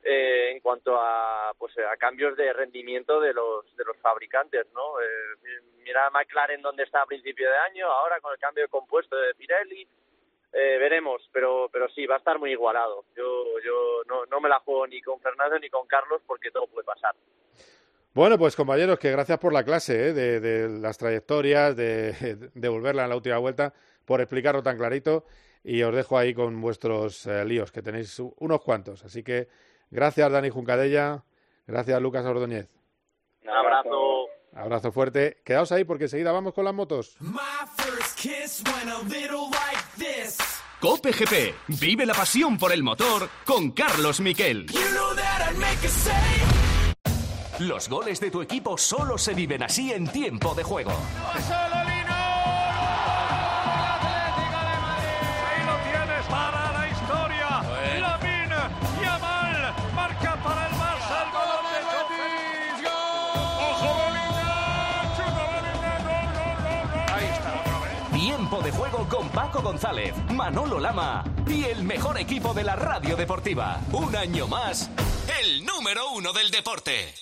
[SPEAKER 14] eh, en cuanto a pues a cambios de rendimiento de los de los fabricantes no eh, mira McLaren dónde está a principio de año ahora con el cambio de compuesto de Pirelli eh, veremos pero pero sí va a estar muy igualado yo yo no, no me la juego ni con Fernando ni con Carlos porque todo puede pasar
[SPEAKER 4] bueno, pues compañeros, que gracias por la clase ¿eh? de, las trayectorias, de, de volverla en la última vuelta, por explicarlo tan clarito. Y os dejo ahí con vuestros eh, líos, que tenéis unos cuantos. Así que Gracias, Dani Juncadella. Gracias, Lucas Ordóñez.
[SPEAKER 14] Un abrazo.
[SPEAKER 4] Abrazo fuerte. Quedaos ahí porque enseguida vamos con las motos.
[SPEAKER 1] Cope GP. Vive la pasión por el motor con Carlos Miquel.
[SPEAKER 12] Los goles de tu equipo solo se viven así en tiempo de juego. González, Manolo Lama y el mejor equipo de la radio deportiva. Un año más, el número uno del deporte.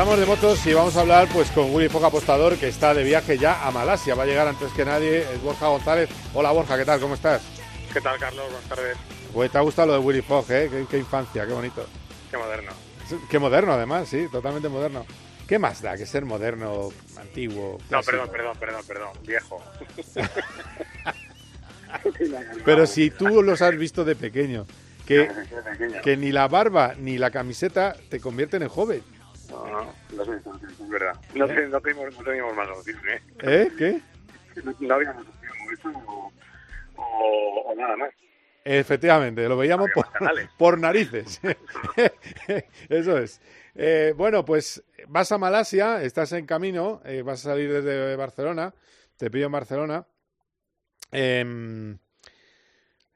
[SPEAKER 4] Hablamos de motos y vamos a hablar pues con Willy Fox Apostador que está de viaje ya a Malasia. Va a llegar antes que nadie, es Borja González. Hola Borja, ¿qué tal? ¿Cómo estás?
[SPEAKER 6] ¿Qué tal Carlos? Buenas tardes.
[SPEAKER 4] Pues te ha gustado lo de Willy Fox, ¿eh? Qué, infancia, qué bonito.
[SPEAKER 6] Qué moderno.
[SPEAKER 4] Qué moderno además, sí, totalmente moderno. ¿Qué más da que ser moderno, antiguo?
[SPEAKER 6] No, perdón, perdón, perdón, perdón, viejo. (laughs)
[SPEAKER 4] Pero si tú los has visto de pequeño, que, (laughs) que ni la barba ni la camiseta te convierten en joven.
[SPEAKER 6] No, no, no es verdad. No, ¿Eh? no, teníamos, no teníamos más opción, ¿eh?
[SPEAKER 4] ¿Eh? ¿Qué?
[SPEAKER 6] No había más opción, o eso o, o, nada más.
[SPEAKER 4] Efectivamente, lo veíamos por, (laughs) por, narices. (laughs) eso es. Eh, bueno, pues vas a Malasia, estás en camino, eh, vas a salir desde Barcelona, te pillo en Barcelona. Eh,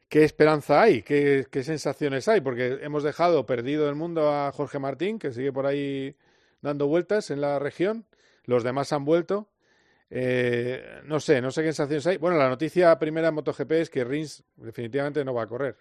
[SPEAKER 4] ¿Qué esperanza hay? ¿Qué, ¿Qué, sensaciones hay? Porque hemos dejado perdido el mundo a Jorge Martín, que sigue por ahí dando vueltas en la región. Los demás han vuelto. Eh, no sé, no sé qué sensaciones hay. Bueno, la noticia primera en MotoGP es que Rins definitivamente no va a correr.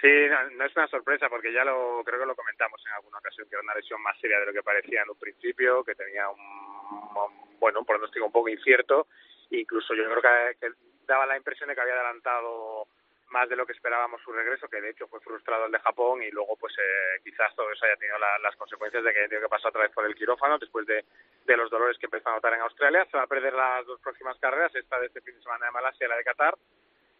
[SPEAKER 6] Sí, no, es una sorpresa porque ya lo creo que lo comentamos en alguna ocasión que era una lesión más seria de lo que parecía en un principio, que tenía un, bueno un pronóstico un poco incierto. Incluso yo creo que daba la impresión de que había adelantado más de lo que esperábamos su regreso, que de hecho fue frustrado el de Japón y luego pues eh, quizás todo eso haya tenido las consecuencias de que tiene que pasar otra vez por el quirófano después de, de, los dolores que empezó a notar en Australia. Se va a perder las dos próximas carreras, esta de este fin de semana de Malasia y la de Qatar.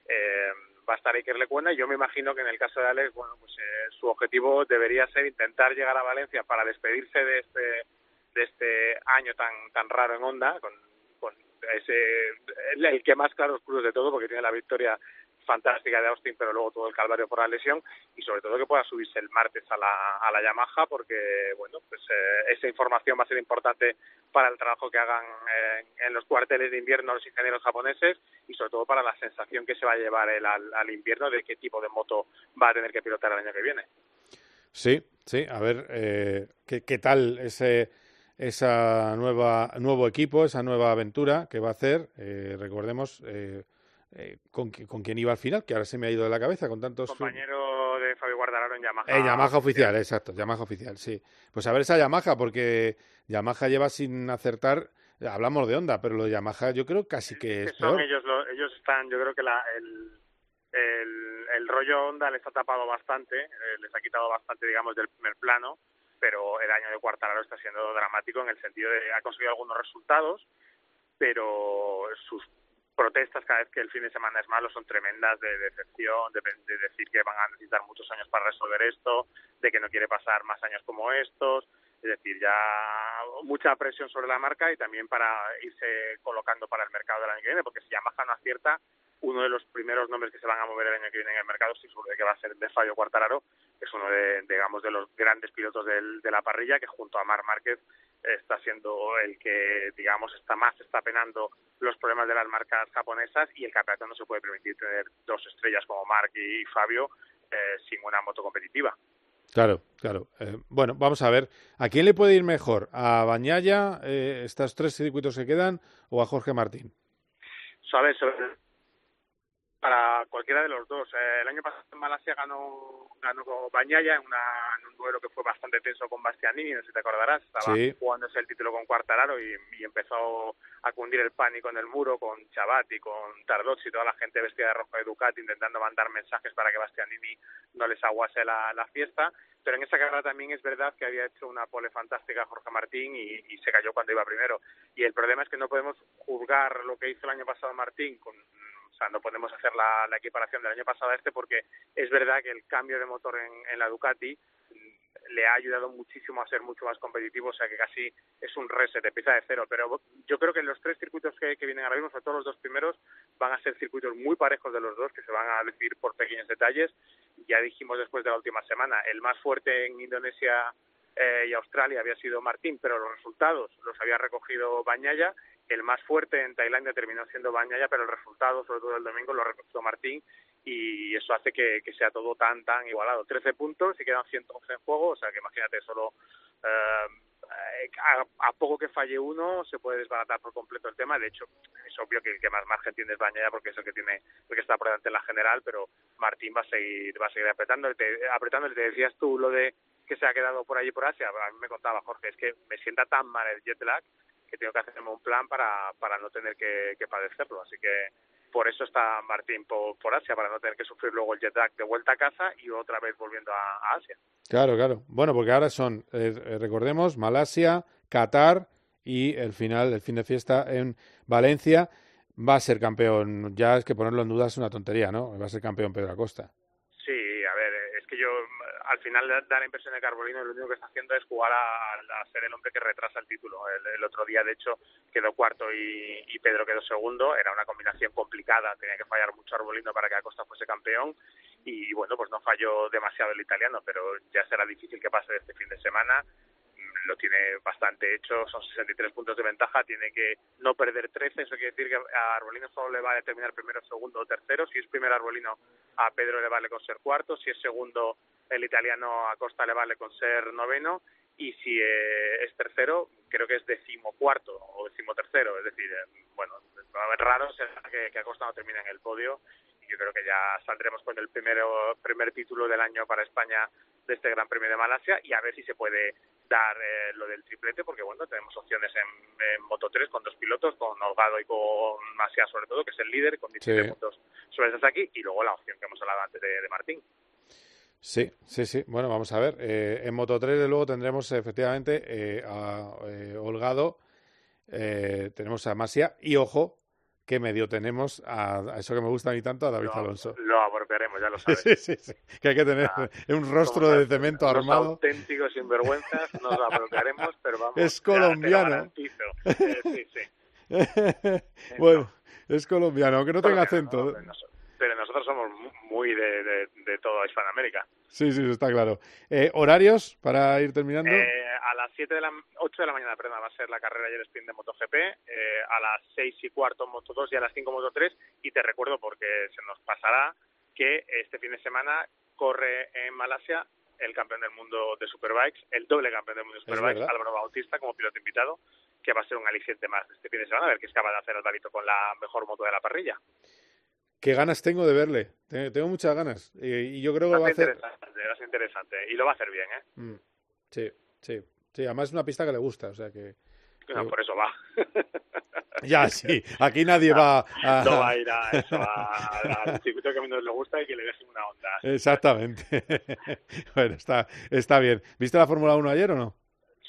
[SPEAKER 6] Eh, va a estar Iker Lecuenda y yo me imagino que en el caso de Alex, bueno, pues eh, su objetivo debería ser intentar llegar a Valencia para despedirse de este de este año tan tan raro en Honda con, con ese el, el que más claro oscuro de todo porque tiene la victoria fantástica de Austin, pero luego todo el calvario por la lesión y sobre todo que pueda subirse el martes a la, a la Yamaha porque, bueno, pues eh, esa información va a ser importante para el trabajo que hagan eh, en los cuarteles de invierno los ingenieros japoneses y sobre todo para la sensación que se va a llevar el, al, al invierno de qué tipo de moto va a tener que pilotar el año que viene.
[SPEAKER 4] Sí, sí, a ver, eh, ¿qué, ¿qué tal ese esa nueva nuevo equipo, esa nueva aventura que va a hacer. Eh, recordemos eh, eh, con, con quién iba al final, que ahora se me ha ido de la cabeza con tantos.
[SPEAKER 6] Compañero de Fabio Guardararo en Yamaha.
[SPEAKER 4] En Yamaha oficial, exacto, Yamaha oficial, sí. Pues a ver esa Yamaha, porque Yamaha lleva sin acertar. Hablamos de Honda, pero lo de Yamaha yo creo casi que es
[SPEAKER 6] son ellos, ellos están, yo creo que la, el, el, el rollo Honda les ha tapado bastante, eh, les ha quitado bastante, digamos, del primer plano, pero el año de Cuartararo está siendo dramático en el sentido de ha conseguido algunos resultados, pero sus protestas cada vez que el fin de semana es malo son tremendas de decepción, de, de, decir que van a necesitar muchos años para resolver esto, de que no quiere pasar más años como estos, es decir, ya mucha presión sobre la marca y también para irse colocando para el mercado del año que viene, porque si Yamaha no acierta, uno de los primeros nombres que se van a mover el año que viene en el mercado, estoy seguro de que va a ser de Fabio Quartararo, que es uno de, digamos, de los grandes pilotos del, de la parrilla, que junto a Mar Márquez está siendo el que, digamos, está más está penando los problemas de las marcas japonesas y el campeonato no se puede permitir tener dos estrellas como Marc y Fabio eh, sin una moto competitiva.
[SPEAKER 4] Claro, claro. Eh, bueno, vamos a ver. ¿A quién le puede ir mejor? ¿A Bañaya, eh, estos tres circuitos que quedan, o a Jorge Martín?
[SPEAKER 6] Sabes, para cualquiera de los dos. Eh, el año pasado en Malasia ganó, ganó Bañaya en, una, en un duelo que fue bastante tenso con Bastianini, no sé si te acordarás. Estaba jugándose el título con Cuartararo y, y, empezó a cundir el pánico en el muro con Chabati, con Tardozzi, toda la gente vestida de rojo de Ducati intentando mandar mensajes para que Bastianini no les aguase la, la fiesta. Pero en esa carrera también es verdad que había hecho una pole fantástica Jorge Martín y, y se cayó cuando iba primero. Y el problema es que no podemos juzgar lo que hizo el año pasado Martín con no podemos hacer la, la, equiparación del año pasado a este porque es verdad que el cambio de motor en, la Ducati le ha ayudado muchísimo a ser mucho más competitivo, o sea que casi es un reset, empieza de cero. Pero yo creo que los tres circuitos que, que vienen ahora mismo, sobre todo los dos primeros, van a ser circuitos muy parejos de los dos, que se van a decidir por pequeños detalles. Ya dijimos después de la última semana, el más fuerte en Indonesia eh, y Australia había sido Martín, pero los resultados los había recogido Bañaya el más fuerte en Tailandia terminó siendo Bañaya, pero el resultado, sobre todo el domingo, lo recogió Martín y eso hace que, sea todo tan, tan igualado. 13 puntos y quedan 111 en juego, o sea que imagínate, solo eh, a, poco que falle uno se puede desbaratar por completo el tema. De hecho, es obvio que más margen tiene es porque es el que tiene, el está por delante en la general, pero Martín va a seguir, va a seguir apretando. Te, te decías tú lo de que se ha quedado por allí por Asia, a mí me contaba Jorge, es que me sienta tan mal el jet lag que tengo que hacerme un plan para, para no tener que, padecerlo. Así que por eso está Martín por, por, Asia, para no tener que sufrir luego el jet lag de vuelta a casa y otra vez volviendo a, Asia.
[SPEAKER 4] Claro, claro. Bueno, porque ahora son, eh, eh, recordemos, Malasia, Qatar y el final, el fin de fiesta en Valencia. Va a ser campeón, ya es que ponerlo en duda es una tontería, ¿no? Va a ser campeón Pedro Acosta.
[SPEAKER 6] Sí, a ver, es que yo al final da la impresión de que Arbolino lo único que está haciendo es jugar a, ser el hombre que retrasa el título. El, otro día, de hecho, quedó cuarto y, y, Pedro quedó segundo. Era una combinación complicada, tenía que fallar mucho Arbolino para que Acosta fuese campeón. Y bueno, pues no falló demasiado el italiano, pero ya será difícil que pase este fin de semana lo tiene bastante hecho, son 63 puntos de ventaja, tiene que no perder 13, eso quiere decir que a Arbolino solo le va a determinar primero, segundo o tercero, si es primero Arbolino a Pedro le vale con ser cuarto, si es segundo el italiano a Costa le vale con ser noveno. Y si eh, es tercero creo que es decimocuarto o decimotercero, es decir, eh, bueno, va a ver raro será que, que Acosta no termine en el podio. Y yo creo que ya saldremos con el primero, primer título del año para España de este Gran Premio de Malasia y a ver si se puede dar eh, lo del triplete, porque bueno, tenemos opciones en, Moto 3 con dos pilotos, con Holgado y con Masia sobre todo, que es el líder, con 17 puntos sobre aquí, y luego la opción que hemos hablado antes de, Martín.
[SPEAKER 4] Sí, sí, sí. Bueno, vamos a ver. Eh, en Moto 3, de luego, tendremos efectivamente eh, a Holgado, tenemos a Masia y, ojo, qué medio tenemos a, eso que me gusta a mí tanto, a David Alonso.
[SPEAKER 6] Lo apropiaremos, ya lo (laughs) sabes.
[SPEAKER 4] sí, sí, sí. Que hay que tener ah, un rostro de cemento armado.
[SPEAKER 6] auténticos sinvergüenzas, nos lo apropiaremos, pero vamos.
[SPEAKER 4] Es colombiano.
[SPEAKER 6] Eh, sí, sí. (laughs)
[SPEAKER 4] bueno, es colombiano, aunque no tenga acento
[SPEAKER 6] pero nosotros somos muy de, de, toda Hispanoamérica.
[SPEAKER 4] Sí, sí, está claro. Eh, ¿Horarios para ir terminando?
[SPEAKER 6] Eh, a las 7 de la, 8 de la mañana, perdón, va a ser la carrera y el sprint de MotoGP, eh, a las 6 y cuarto Moto 2 y a las 5 Moto 3, y te recuerdo porque se nos pasará que este fin de semana corre en Malasia el campeón del mundo de Superbikes, el doble campeón del mundo de Superbikes, Álvaro Bautista, como piloto invitado, que va a ser un aliciente más este fin de semana, a ver qué es capaz de hacer Alvarito con la mejor moto de la parrilla.
[SPEAKER 4] Qué ganas tengo de verle, tengo muchas ganas. Y, yo creo que va, a hacer...
[SPEAKER 6] Interesante, va a ser interesante, y lo va a hacer bien, ¿eh?
[SPEAKER 4] Mm, sí, sí, sí, además es una pista que le gusta, o sea que...
[SPEAKER 6] No, por eso va. (laughs)
[SPEAKER 4] Ya, sí. Aquí nadie (laughs) va
[SPEAKER 6] a... No va a ir a eso, al circuito que a menos le gusta y que le deje una onda. (laughs)
[SPEAKER 4] Exactamente. bueno, está, está bien. ¿Viste la Fórmula 1 ayer o no?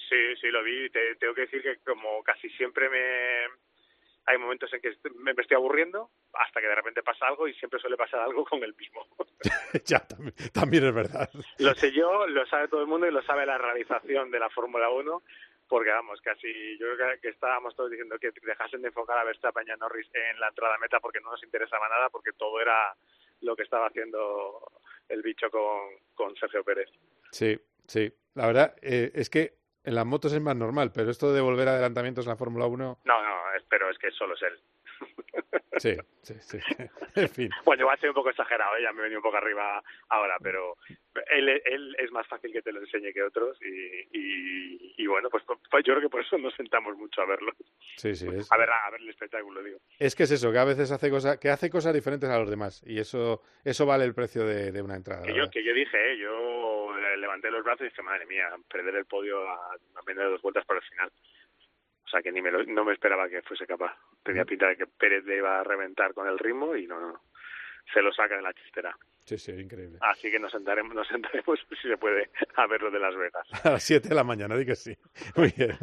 [SPEAKER 6] Sí, sí, lo vi. Te, tengo que decir que como casi siempre me... Hay momentos en que me estoy aburriendo hasta que de repente pasa algo y siempre suele pasar algo con el mismo. (laughs)
[SPEAKER 4] ya, también, también es verdad.
[SPEAKER 6] Lo sé yo, lo sabe todo el mundo y lo sabe la realización de la Fórmula 1 porque vamos, casi yo creo que, estábamos todos diciendo que dejasen de enfocar a Verstappen y a Norris en la entrada a meta porque no nos interesaba nada, porque todo era lo que estaba haciendo el bicho con, con Sergio Pérez.
[SPEAKER 4] Sí, sí. La verdad eh, es que en las motos es más normal, pero esto de volver adelantamientos en la Fórmula 1...
[SPEAKER 6] No, no, pero es que solo es él. (laughs)
[SPEAKER 4] Sí, sí, sí. (laughs) En fin.
[SPEAKER 6] Bueno, va a ser un poco exagerado, ¿eh? ya me he venido un poco arriba ahora, pero él, él es más fácil que te lo enseñe que otros y, y, bueno, pues, pues, yo creo que por eso nos sentamos mucho a verlo.
[SPEAKER 4] Sí, sí. Es...
[SPEAKER 6] A, ver, a ver el espectáculo, digo.
[SPEAKER 4] Es que es eso, que a veces hace cosas, que hace cosas diferentes a los demás y eso eso vale el precio de, una entrada.
[SPEAKER 6] Que yo, que yo dije, ¿eh? yo levanté los brazos y dije, madre mía, perder el podio a, a menos de dos vueltas para el final sea que ni me no me esperaba que fuese capaz. Tenía pinta de que Pérez le iba a reventar con el ritmo y no, no se lo saca de la chistera.
[SPEAKER 4] Sí, sí, increíble.
[SPEAKER 6] Así que nos sentaremos, nos sentaremos (laughs) si se puede a verlo de Las Vegas. (laughs)
[SPEAKER 4] A las 7 de la mañana, di que sí. (laughs) Muy bien.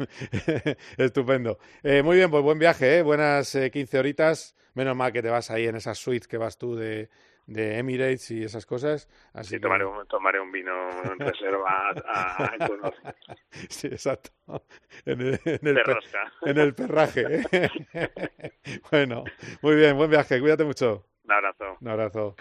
[SPEAKER 4] Estupendo. Eh, muy bien, pues buen viaje, ¿eh? buenas eh, 15 horitas. Menos mal que te vas ahí en esa suite que vas tú de, de Emirates y esas cosas. Así
[SPEAKER 6] sí, tomaré, un, tomaré un vino en reserva a, a (laughs)
[SPEAKER 4] Sí, exacto. En el, en el, en el perraje. ¿eh? (laughs) (laughs) bueno, muy bien, buen viaje, cuídate mucho.
[SPEAKER 6] Un abrazo.
[SPEAKER 4] Un abrazo.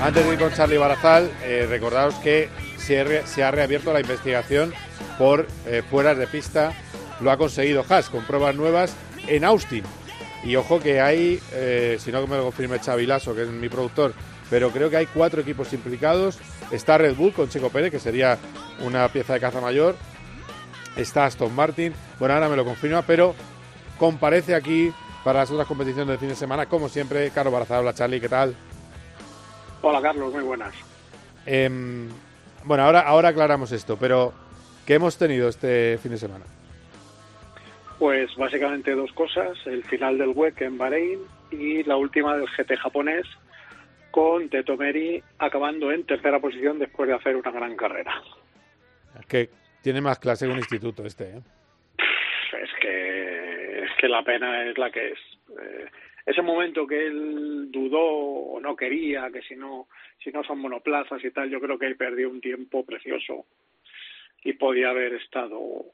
[SPEAKER 4] Antes de ir con Charlie Barazal, eh, recordaos que se, ha reabierto la investigación por eh, fueras de pista. Lo ha conseguido Haas con pruebas nuevas en Austin. Y ojo que hay, eh, si no que me lo confirme Xavi Lasso, que es mi productor, pero creo que hay cuatro equipos implicados. Está Red Bull con Checo Pérez, que sería una pieza de caza mayor. Está Aston Martin. Bueno, ahora me lo confirma, pero comparece aquí para las otras competiciones del fin de semana, como siempre, Carlos Barazal. Hola Charlie, ¿qué tal?
[SPEAKER 15] Hola Carlos, muy buenas.
[SPEAKER 4] Em, bueno, ahora, ahora aclaramos esto, pero ¿qué hemos tenido este fin de semana?
[SPEAKER 15] Pues básicamente dos cosas, el final del WEC en Bahrein y la última del GT japonés con Teto Meri acabando en tercera posición después de hacer una gran carrera.
[SPEAKER 4] Es que tiene más clase que un instituto este, ¿eh?
[SPEAKER 15] Es que, es que la pena es la que es. Eh, ese momento que él dudó o no quería, que si no, si no son monoplazas y tal, yo creo que él perdió un tiempo precioso y podía haber estado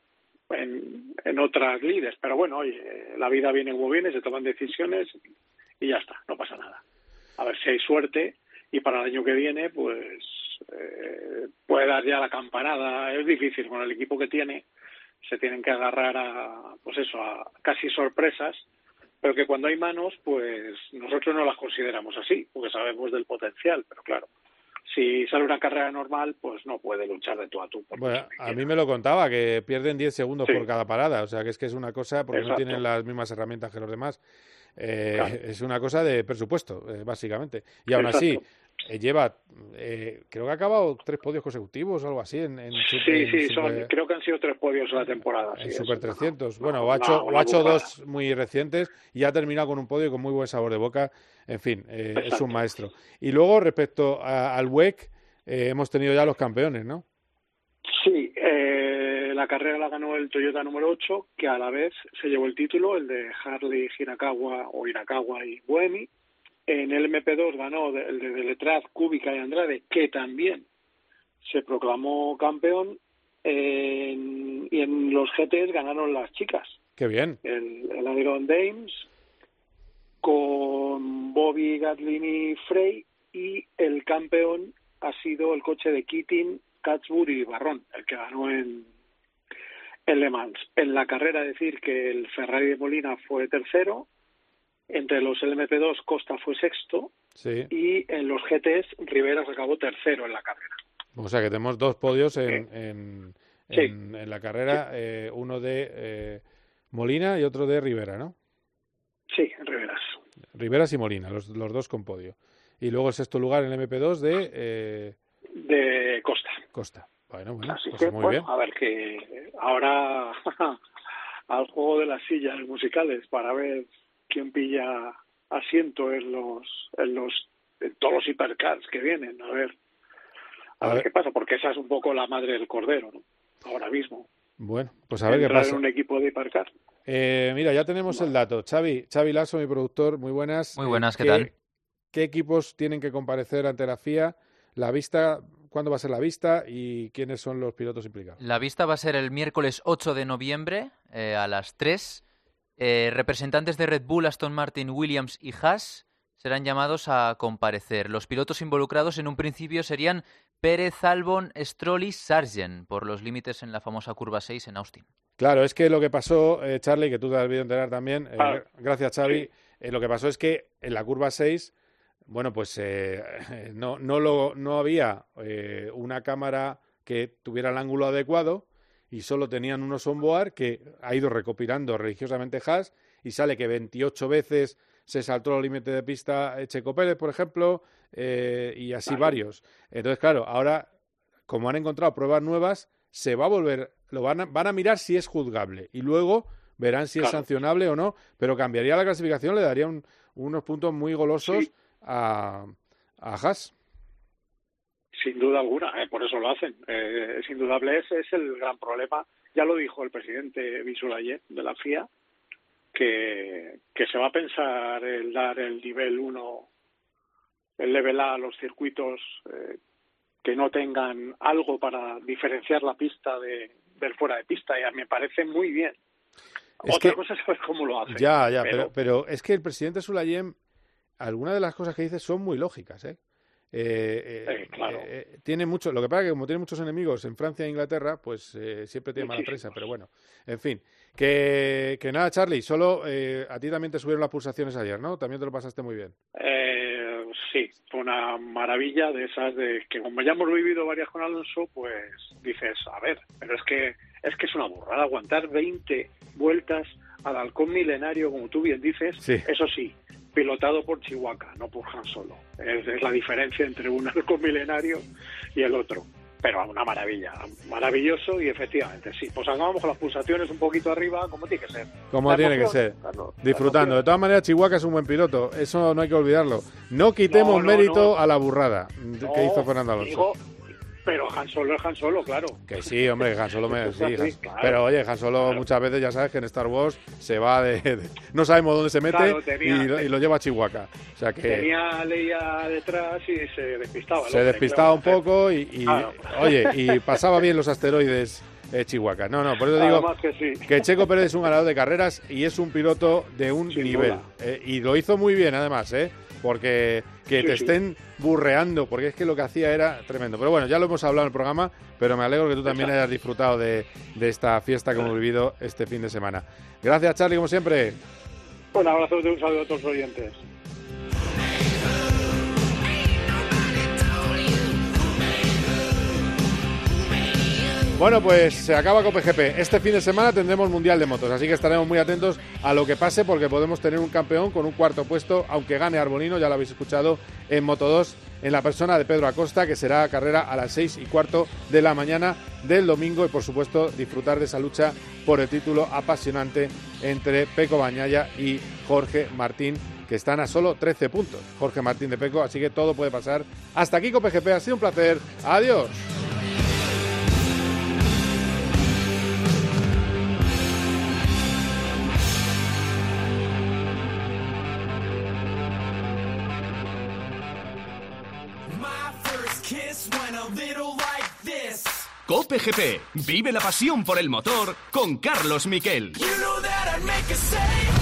[SPEAKER 15] en, en otras líderes. Pero bueno, oye, la vida viene como viene, se toman decisiones y ya está, no pasa nada. A ver si hay suerte y para el año que viene, pues eh, puede dar ya la campanada. Es difícil con el equipo que tiene, se tienen que agarrar a, pues eso, a casi sorpresas pero que cuando hay manos, pues nosotros no las consideramos así, porque sabemos del potencial, pero claro, si sale una carrera normal, pues no puede luchar de tú a tú.
[SPEAKER 4] Bueno, a mí me lo contaba, que pierden 10 segundos por cada parada, o sea que es que es una cosa, porque no tienen las mismas herramientas que los demás. Eh, Es una cosa de presupuesto, eh, básicamente. Y aún así, eh, lleva, eh, creo que ha acabado tres podios consecutivos o algo así. En,
[SPEAKER 15] sí, sí, creo que han sido tres podios en la temporada.
[SPEAKER 4] En Super 300. Bueno, ha hecho, ha hecho dos muy recientes y ha terminado con un podio con muy buen sabor de boca. En fin, eh, es un maestro. Y luego, respecto al WEC, hemos tenido ya los campeones, ¿no?
[SPEAKER 15] Sí, la carrera la ganó el Toyota número 8, que a la vez se llevó el título, el de Harley Hirakawa o Hirakawa y Buemi En el MP2 ganó el de Deletraz, Cúbica y Andrade, que también se proclamó campeón. y en los GTs ganaron las chicas.
[SPEAKER 4] Qué bien.
[SPEAKER 15] El, el Iron Dames con Bobby Gatlini Frey y el campeón ha sido el coche de Keating, Catsbury y Barrón, el que ganó en, en Le Mans. En la carrera decir que el Ferrari de Molina fue tercero, entre los LMP2 Costa fue sexto y en los GTs Rivera se acabó tercero en la carrera.
[SPEAKER 4] O sea que tenemos dos podios en, en, la carrera, eh, uno de eh, Molina y otro de Rivera, ¿no?
[SPEAKER 15] Sí, Riveras.
[SPEAKER 4] Riveras y Molina, los, los dos con podio. Y luego el sexto lugar en el MP2 de... Eh...
[SPEAKER 15] De Costa.
[SPEAKER 4] Costa. Bueno, bueno,
[SPEAKER 15] Así
[SPEAKER 4] pues
[SPEAKER 15] que,
[SPEAKER 4] muy bien.
[SPEAKER 15] A ver que ahora (laughs) al juego de las sillas musicales para ver quién pilla asiento en los en los en todos los hipercars que vienen. A ver a, ver, qué pasa porque esa es un poco la madre del cordero ¿no? ahora mismo.
[SPEAKER 4] Bueno pues a ver qué pasa
[SPEAKER 15] en un equipo de hipercar.
[SPEAKER 4] Eh, mira ya tenemos el dato. Xavi Xavi Lasso mi productor muy buenas.
[SPEAKER 8] Muy buenas qué tal
[SPEAKER 4] qué equipos tienen que comparecer ante la FIA la vista ¿Cuándo va a ser la vista y quiénes son los pilotos implicados?
[SPEAKER 8] La vista va a ser el miércoles 8 de noviembre eh, a las 3. Eh, representantes de Red Bull, Aston Martin, Williams y Haas serán llamados a comparecer. Los pilotos involucrados en un principio serían Pérez, Albon, Stroll y Sargent, por los límites en la famosa curva 6 en Austin.
[SPEAKER 4] Claro, es que lo que pasó, eh, Charlie, que tú te has debido enterar también, eh, gracias Xavi, eh, lo que pasó es que en la curva 6 bueno, pues eh, (laughs) no, no, lo, no había eh, una cámara que tuviera el ángulo adecuado y solo tenían unos onboard que ha ido recopilando religiosamente Haas y sale que 28 veces se saltó el límite de pista Checo Pérez, por ejemplo, eh, y así varios. Entonces, claro, ahora, como han encontrado pruebas nuevas, se va a volver, lo van a, van a mirar si es juzgable y luego verán si es sancionable o no, pero cambiaría la clasificación, le daría unos puntos muy golosos a, a Haas.
[SPEAKER 15] Sin duda alguna, eh, por eso lo hacen. Eh, es indudable, ese es el gran problema. Ya lo dijo el presidente Bisulaye de la FIA, que, que se va a pensar el dar el nivel 1, el level A a los circuitos eh, que no tengan algo para diferenciar la pista de, del fuera de pista. Y me parece muy bien. Otra cosa es saber cómo lo hacen.
[SPEAKER 4] Ya, ya, pero, pero, es que el presidente Sulayem algunas de las cosas que dice son muy lógicas, ¿eh? Eh,
[SPEAKER 15] eh, claro.
[SPEAKER 4] eh, tiene mucho, lo que pasa es que como tiene muchos enemigos en Francia e Inglaterra, pues eh, siempre tiene mala prensa, pero bueno, en fin. Que, que nada, Charlie, solo eh, a ti también te subieron las pulsaciones ayer, ¿no? También te lo pasaste muy bien.
[SPEAKER 15] Eh, sí, fue una maravilla de esas de que como ya hemos vivido varias con Alonso, pues dices, a ver, pero es que es que es una burrada aguantar 20 vueltas al halcón milenario, como tú bien dices,
[SPEAKER 4] Sí.
[SPEAKER 15] eso sí, pilotado por Chihuahua, no por Han Solo. Es, es la diferencia entre un halcón milenario y el otro. Pero una maravilla, maravilloso y efectivamente, sí. Pues acabamos con las pulsaciones un poquito arriba, como tiene que ser.
[SPEAKER 4] Como
[SPEAKER 15] La
[SPEAKER 4] tiene que ser.
[SPEAKER 15] claro,
[SPEAKER 4] Disfrutando. De todas maneras, Chihuahua es un buen piloto. Eso no hay que olvidarlo. No quitemos
[SPEAKER 15] No, no,
[SPEAKER 4] mérito
[SPEAKER 15] no.
[SPEAKER 4] a la burrada que hizo Fernando Alonso.
[SPEAKER 15] digo, pero Han Solo es Han Solo, claro.
[SPEAKER 4] Que sí, hombre, Han Solo me... (laughs) Sí, Han-
[SPEAKER 15] claro.
[SPEAKER 4] Pero oye, Han Solo muchas veces ya sabes que en Star Wars se va de... de- No sabemos dónde se mete
[SPEAKER 15] Claro, tenía-
[SPEAKER 4] y, lo- y lo lleva a Chihuahua. O sea que
[SPEAKER 15] Tenía Leia detrás y se despistaba.
[SPEAKER 4] se
[SPEAKER 15] hombre,
[SPEAKER 4] despistaba un poco y, y-
[SPEAKER 15] Claro. (laughs)
[SPEAKER 4] oye, y pasaba bien los asteroides eh, Chihuahua. No, no, por eso digo
[SPEAKER 15] que sí.
[SPEAKER 4] que Checo Pérez es un ganador de carreras y es un piloto de un
[SPEAKER 15] Sin
[SPEAKER 4] nivel. Eh, y lo hizo muy bien, además, ¿eh? Porque que
[SPEAKER 15] Sí,
[SPEAKER 4] te
[SPEAKER 15] sí.
[SPEAKER 4] estén burreando, porque es que lo que hacía era tremendo. Pero bueno, ya lo hemos hablado en el programa, pero me alegro que tú también
[SPEAKER 15] Exacto.
[SPEAKER 4] hayas disfrutado de, de esta fiesta que hemos vivido este fin de semana. Gracias, Charlie, como siempre.
[SPEAKER 15] Un abrazo y un saludo a todos los oyentes.
[SPEAKER 4] Bueno, pues se acaba COPGP. Este fin de semana tendremos Mundial de Motos, así que estaremos muy atentos a lo que pase porque podemos tener un campeón con un cuarto puesto, aunque gane Arbolino, ya lo habéis escuchado en Moto 2, en la persona de Pedro Acosta, que será carrera a las seis y cuarto de la mañana del domingo y, por supuesto, disfrutar de esa lucha por el título apasionante entre Peco Bañaya y Jorge Martín, que están a solo 13 puntos. Jorge Martín de Peco, así que todo puede pasar. Hasta aquí COPGP, ha sido un placer. Adiós.
[SPEAKER 1] Cope GP, vive la pasión por el motor con Carlos Miquel.
[SPEAKER 12] You know that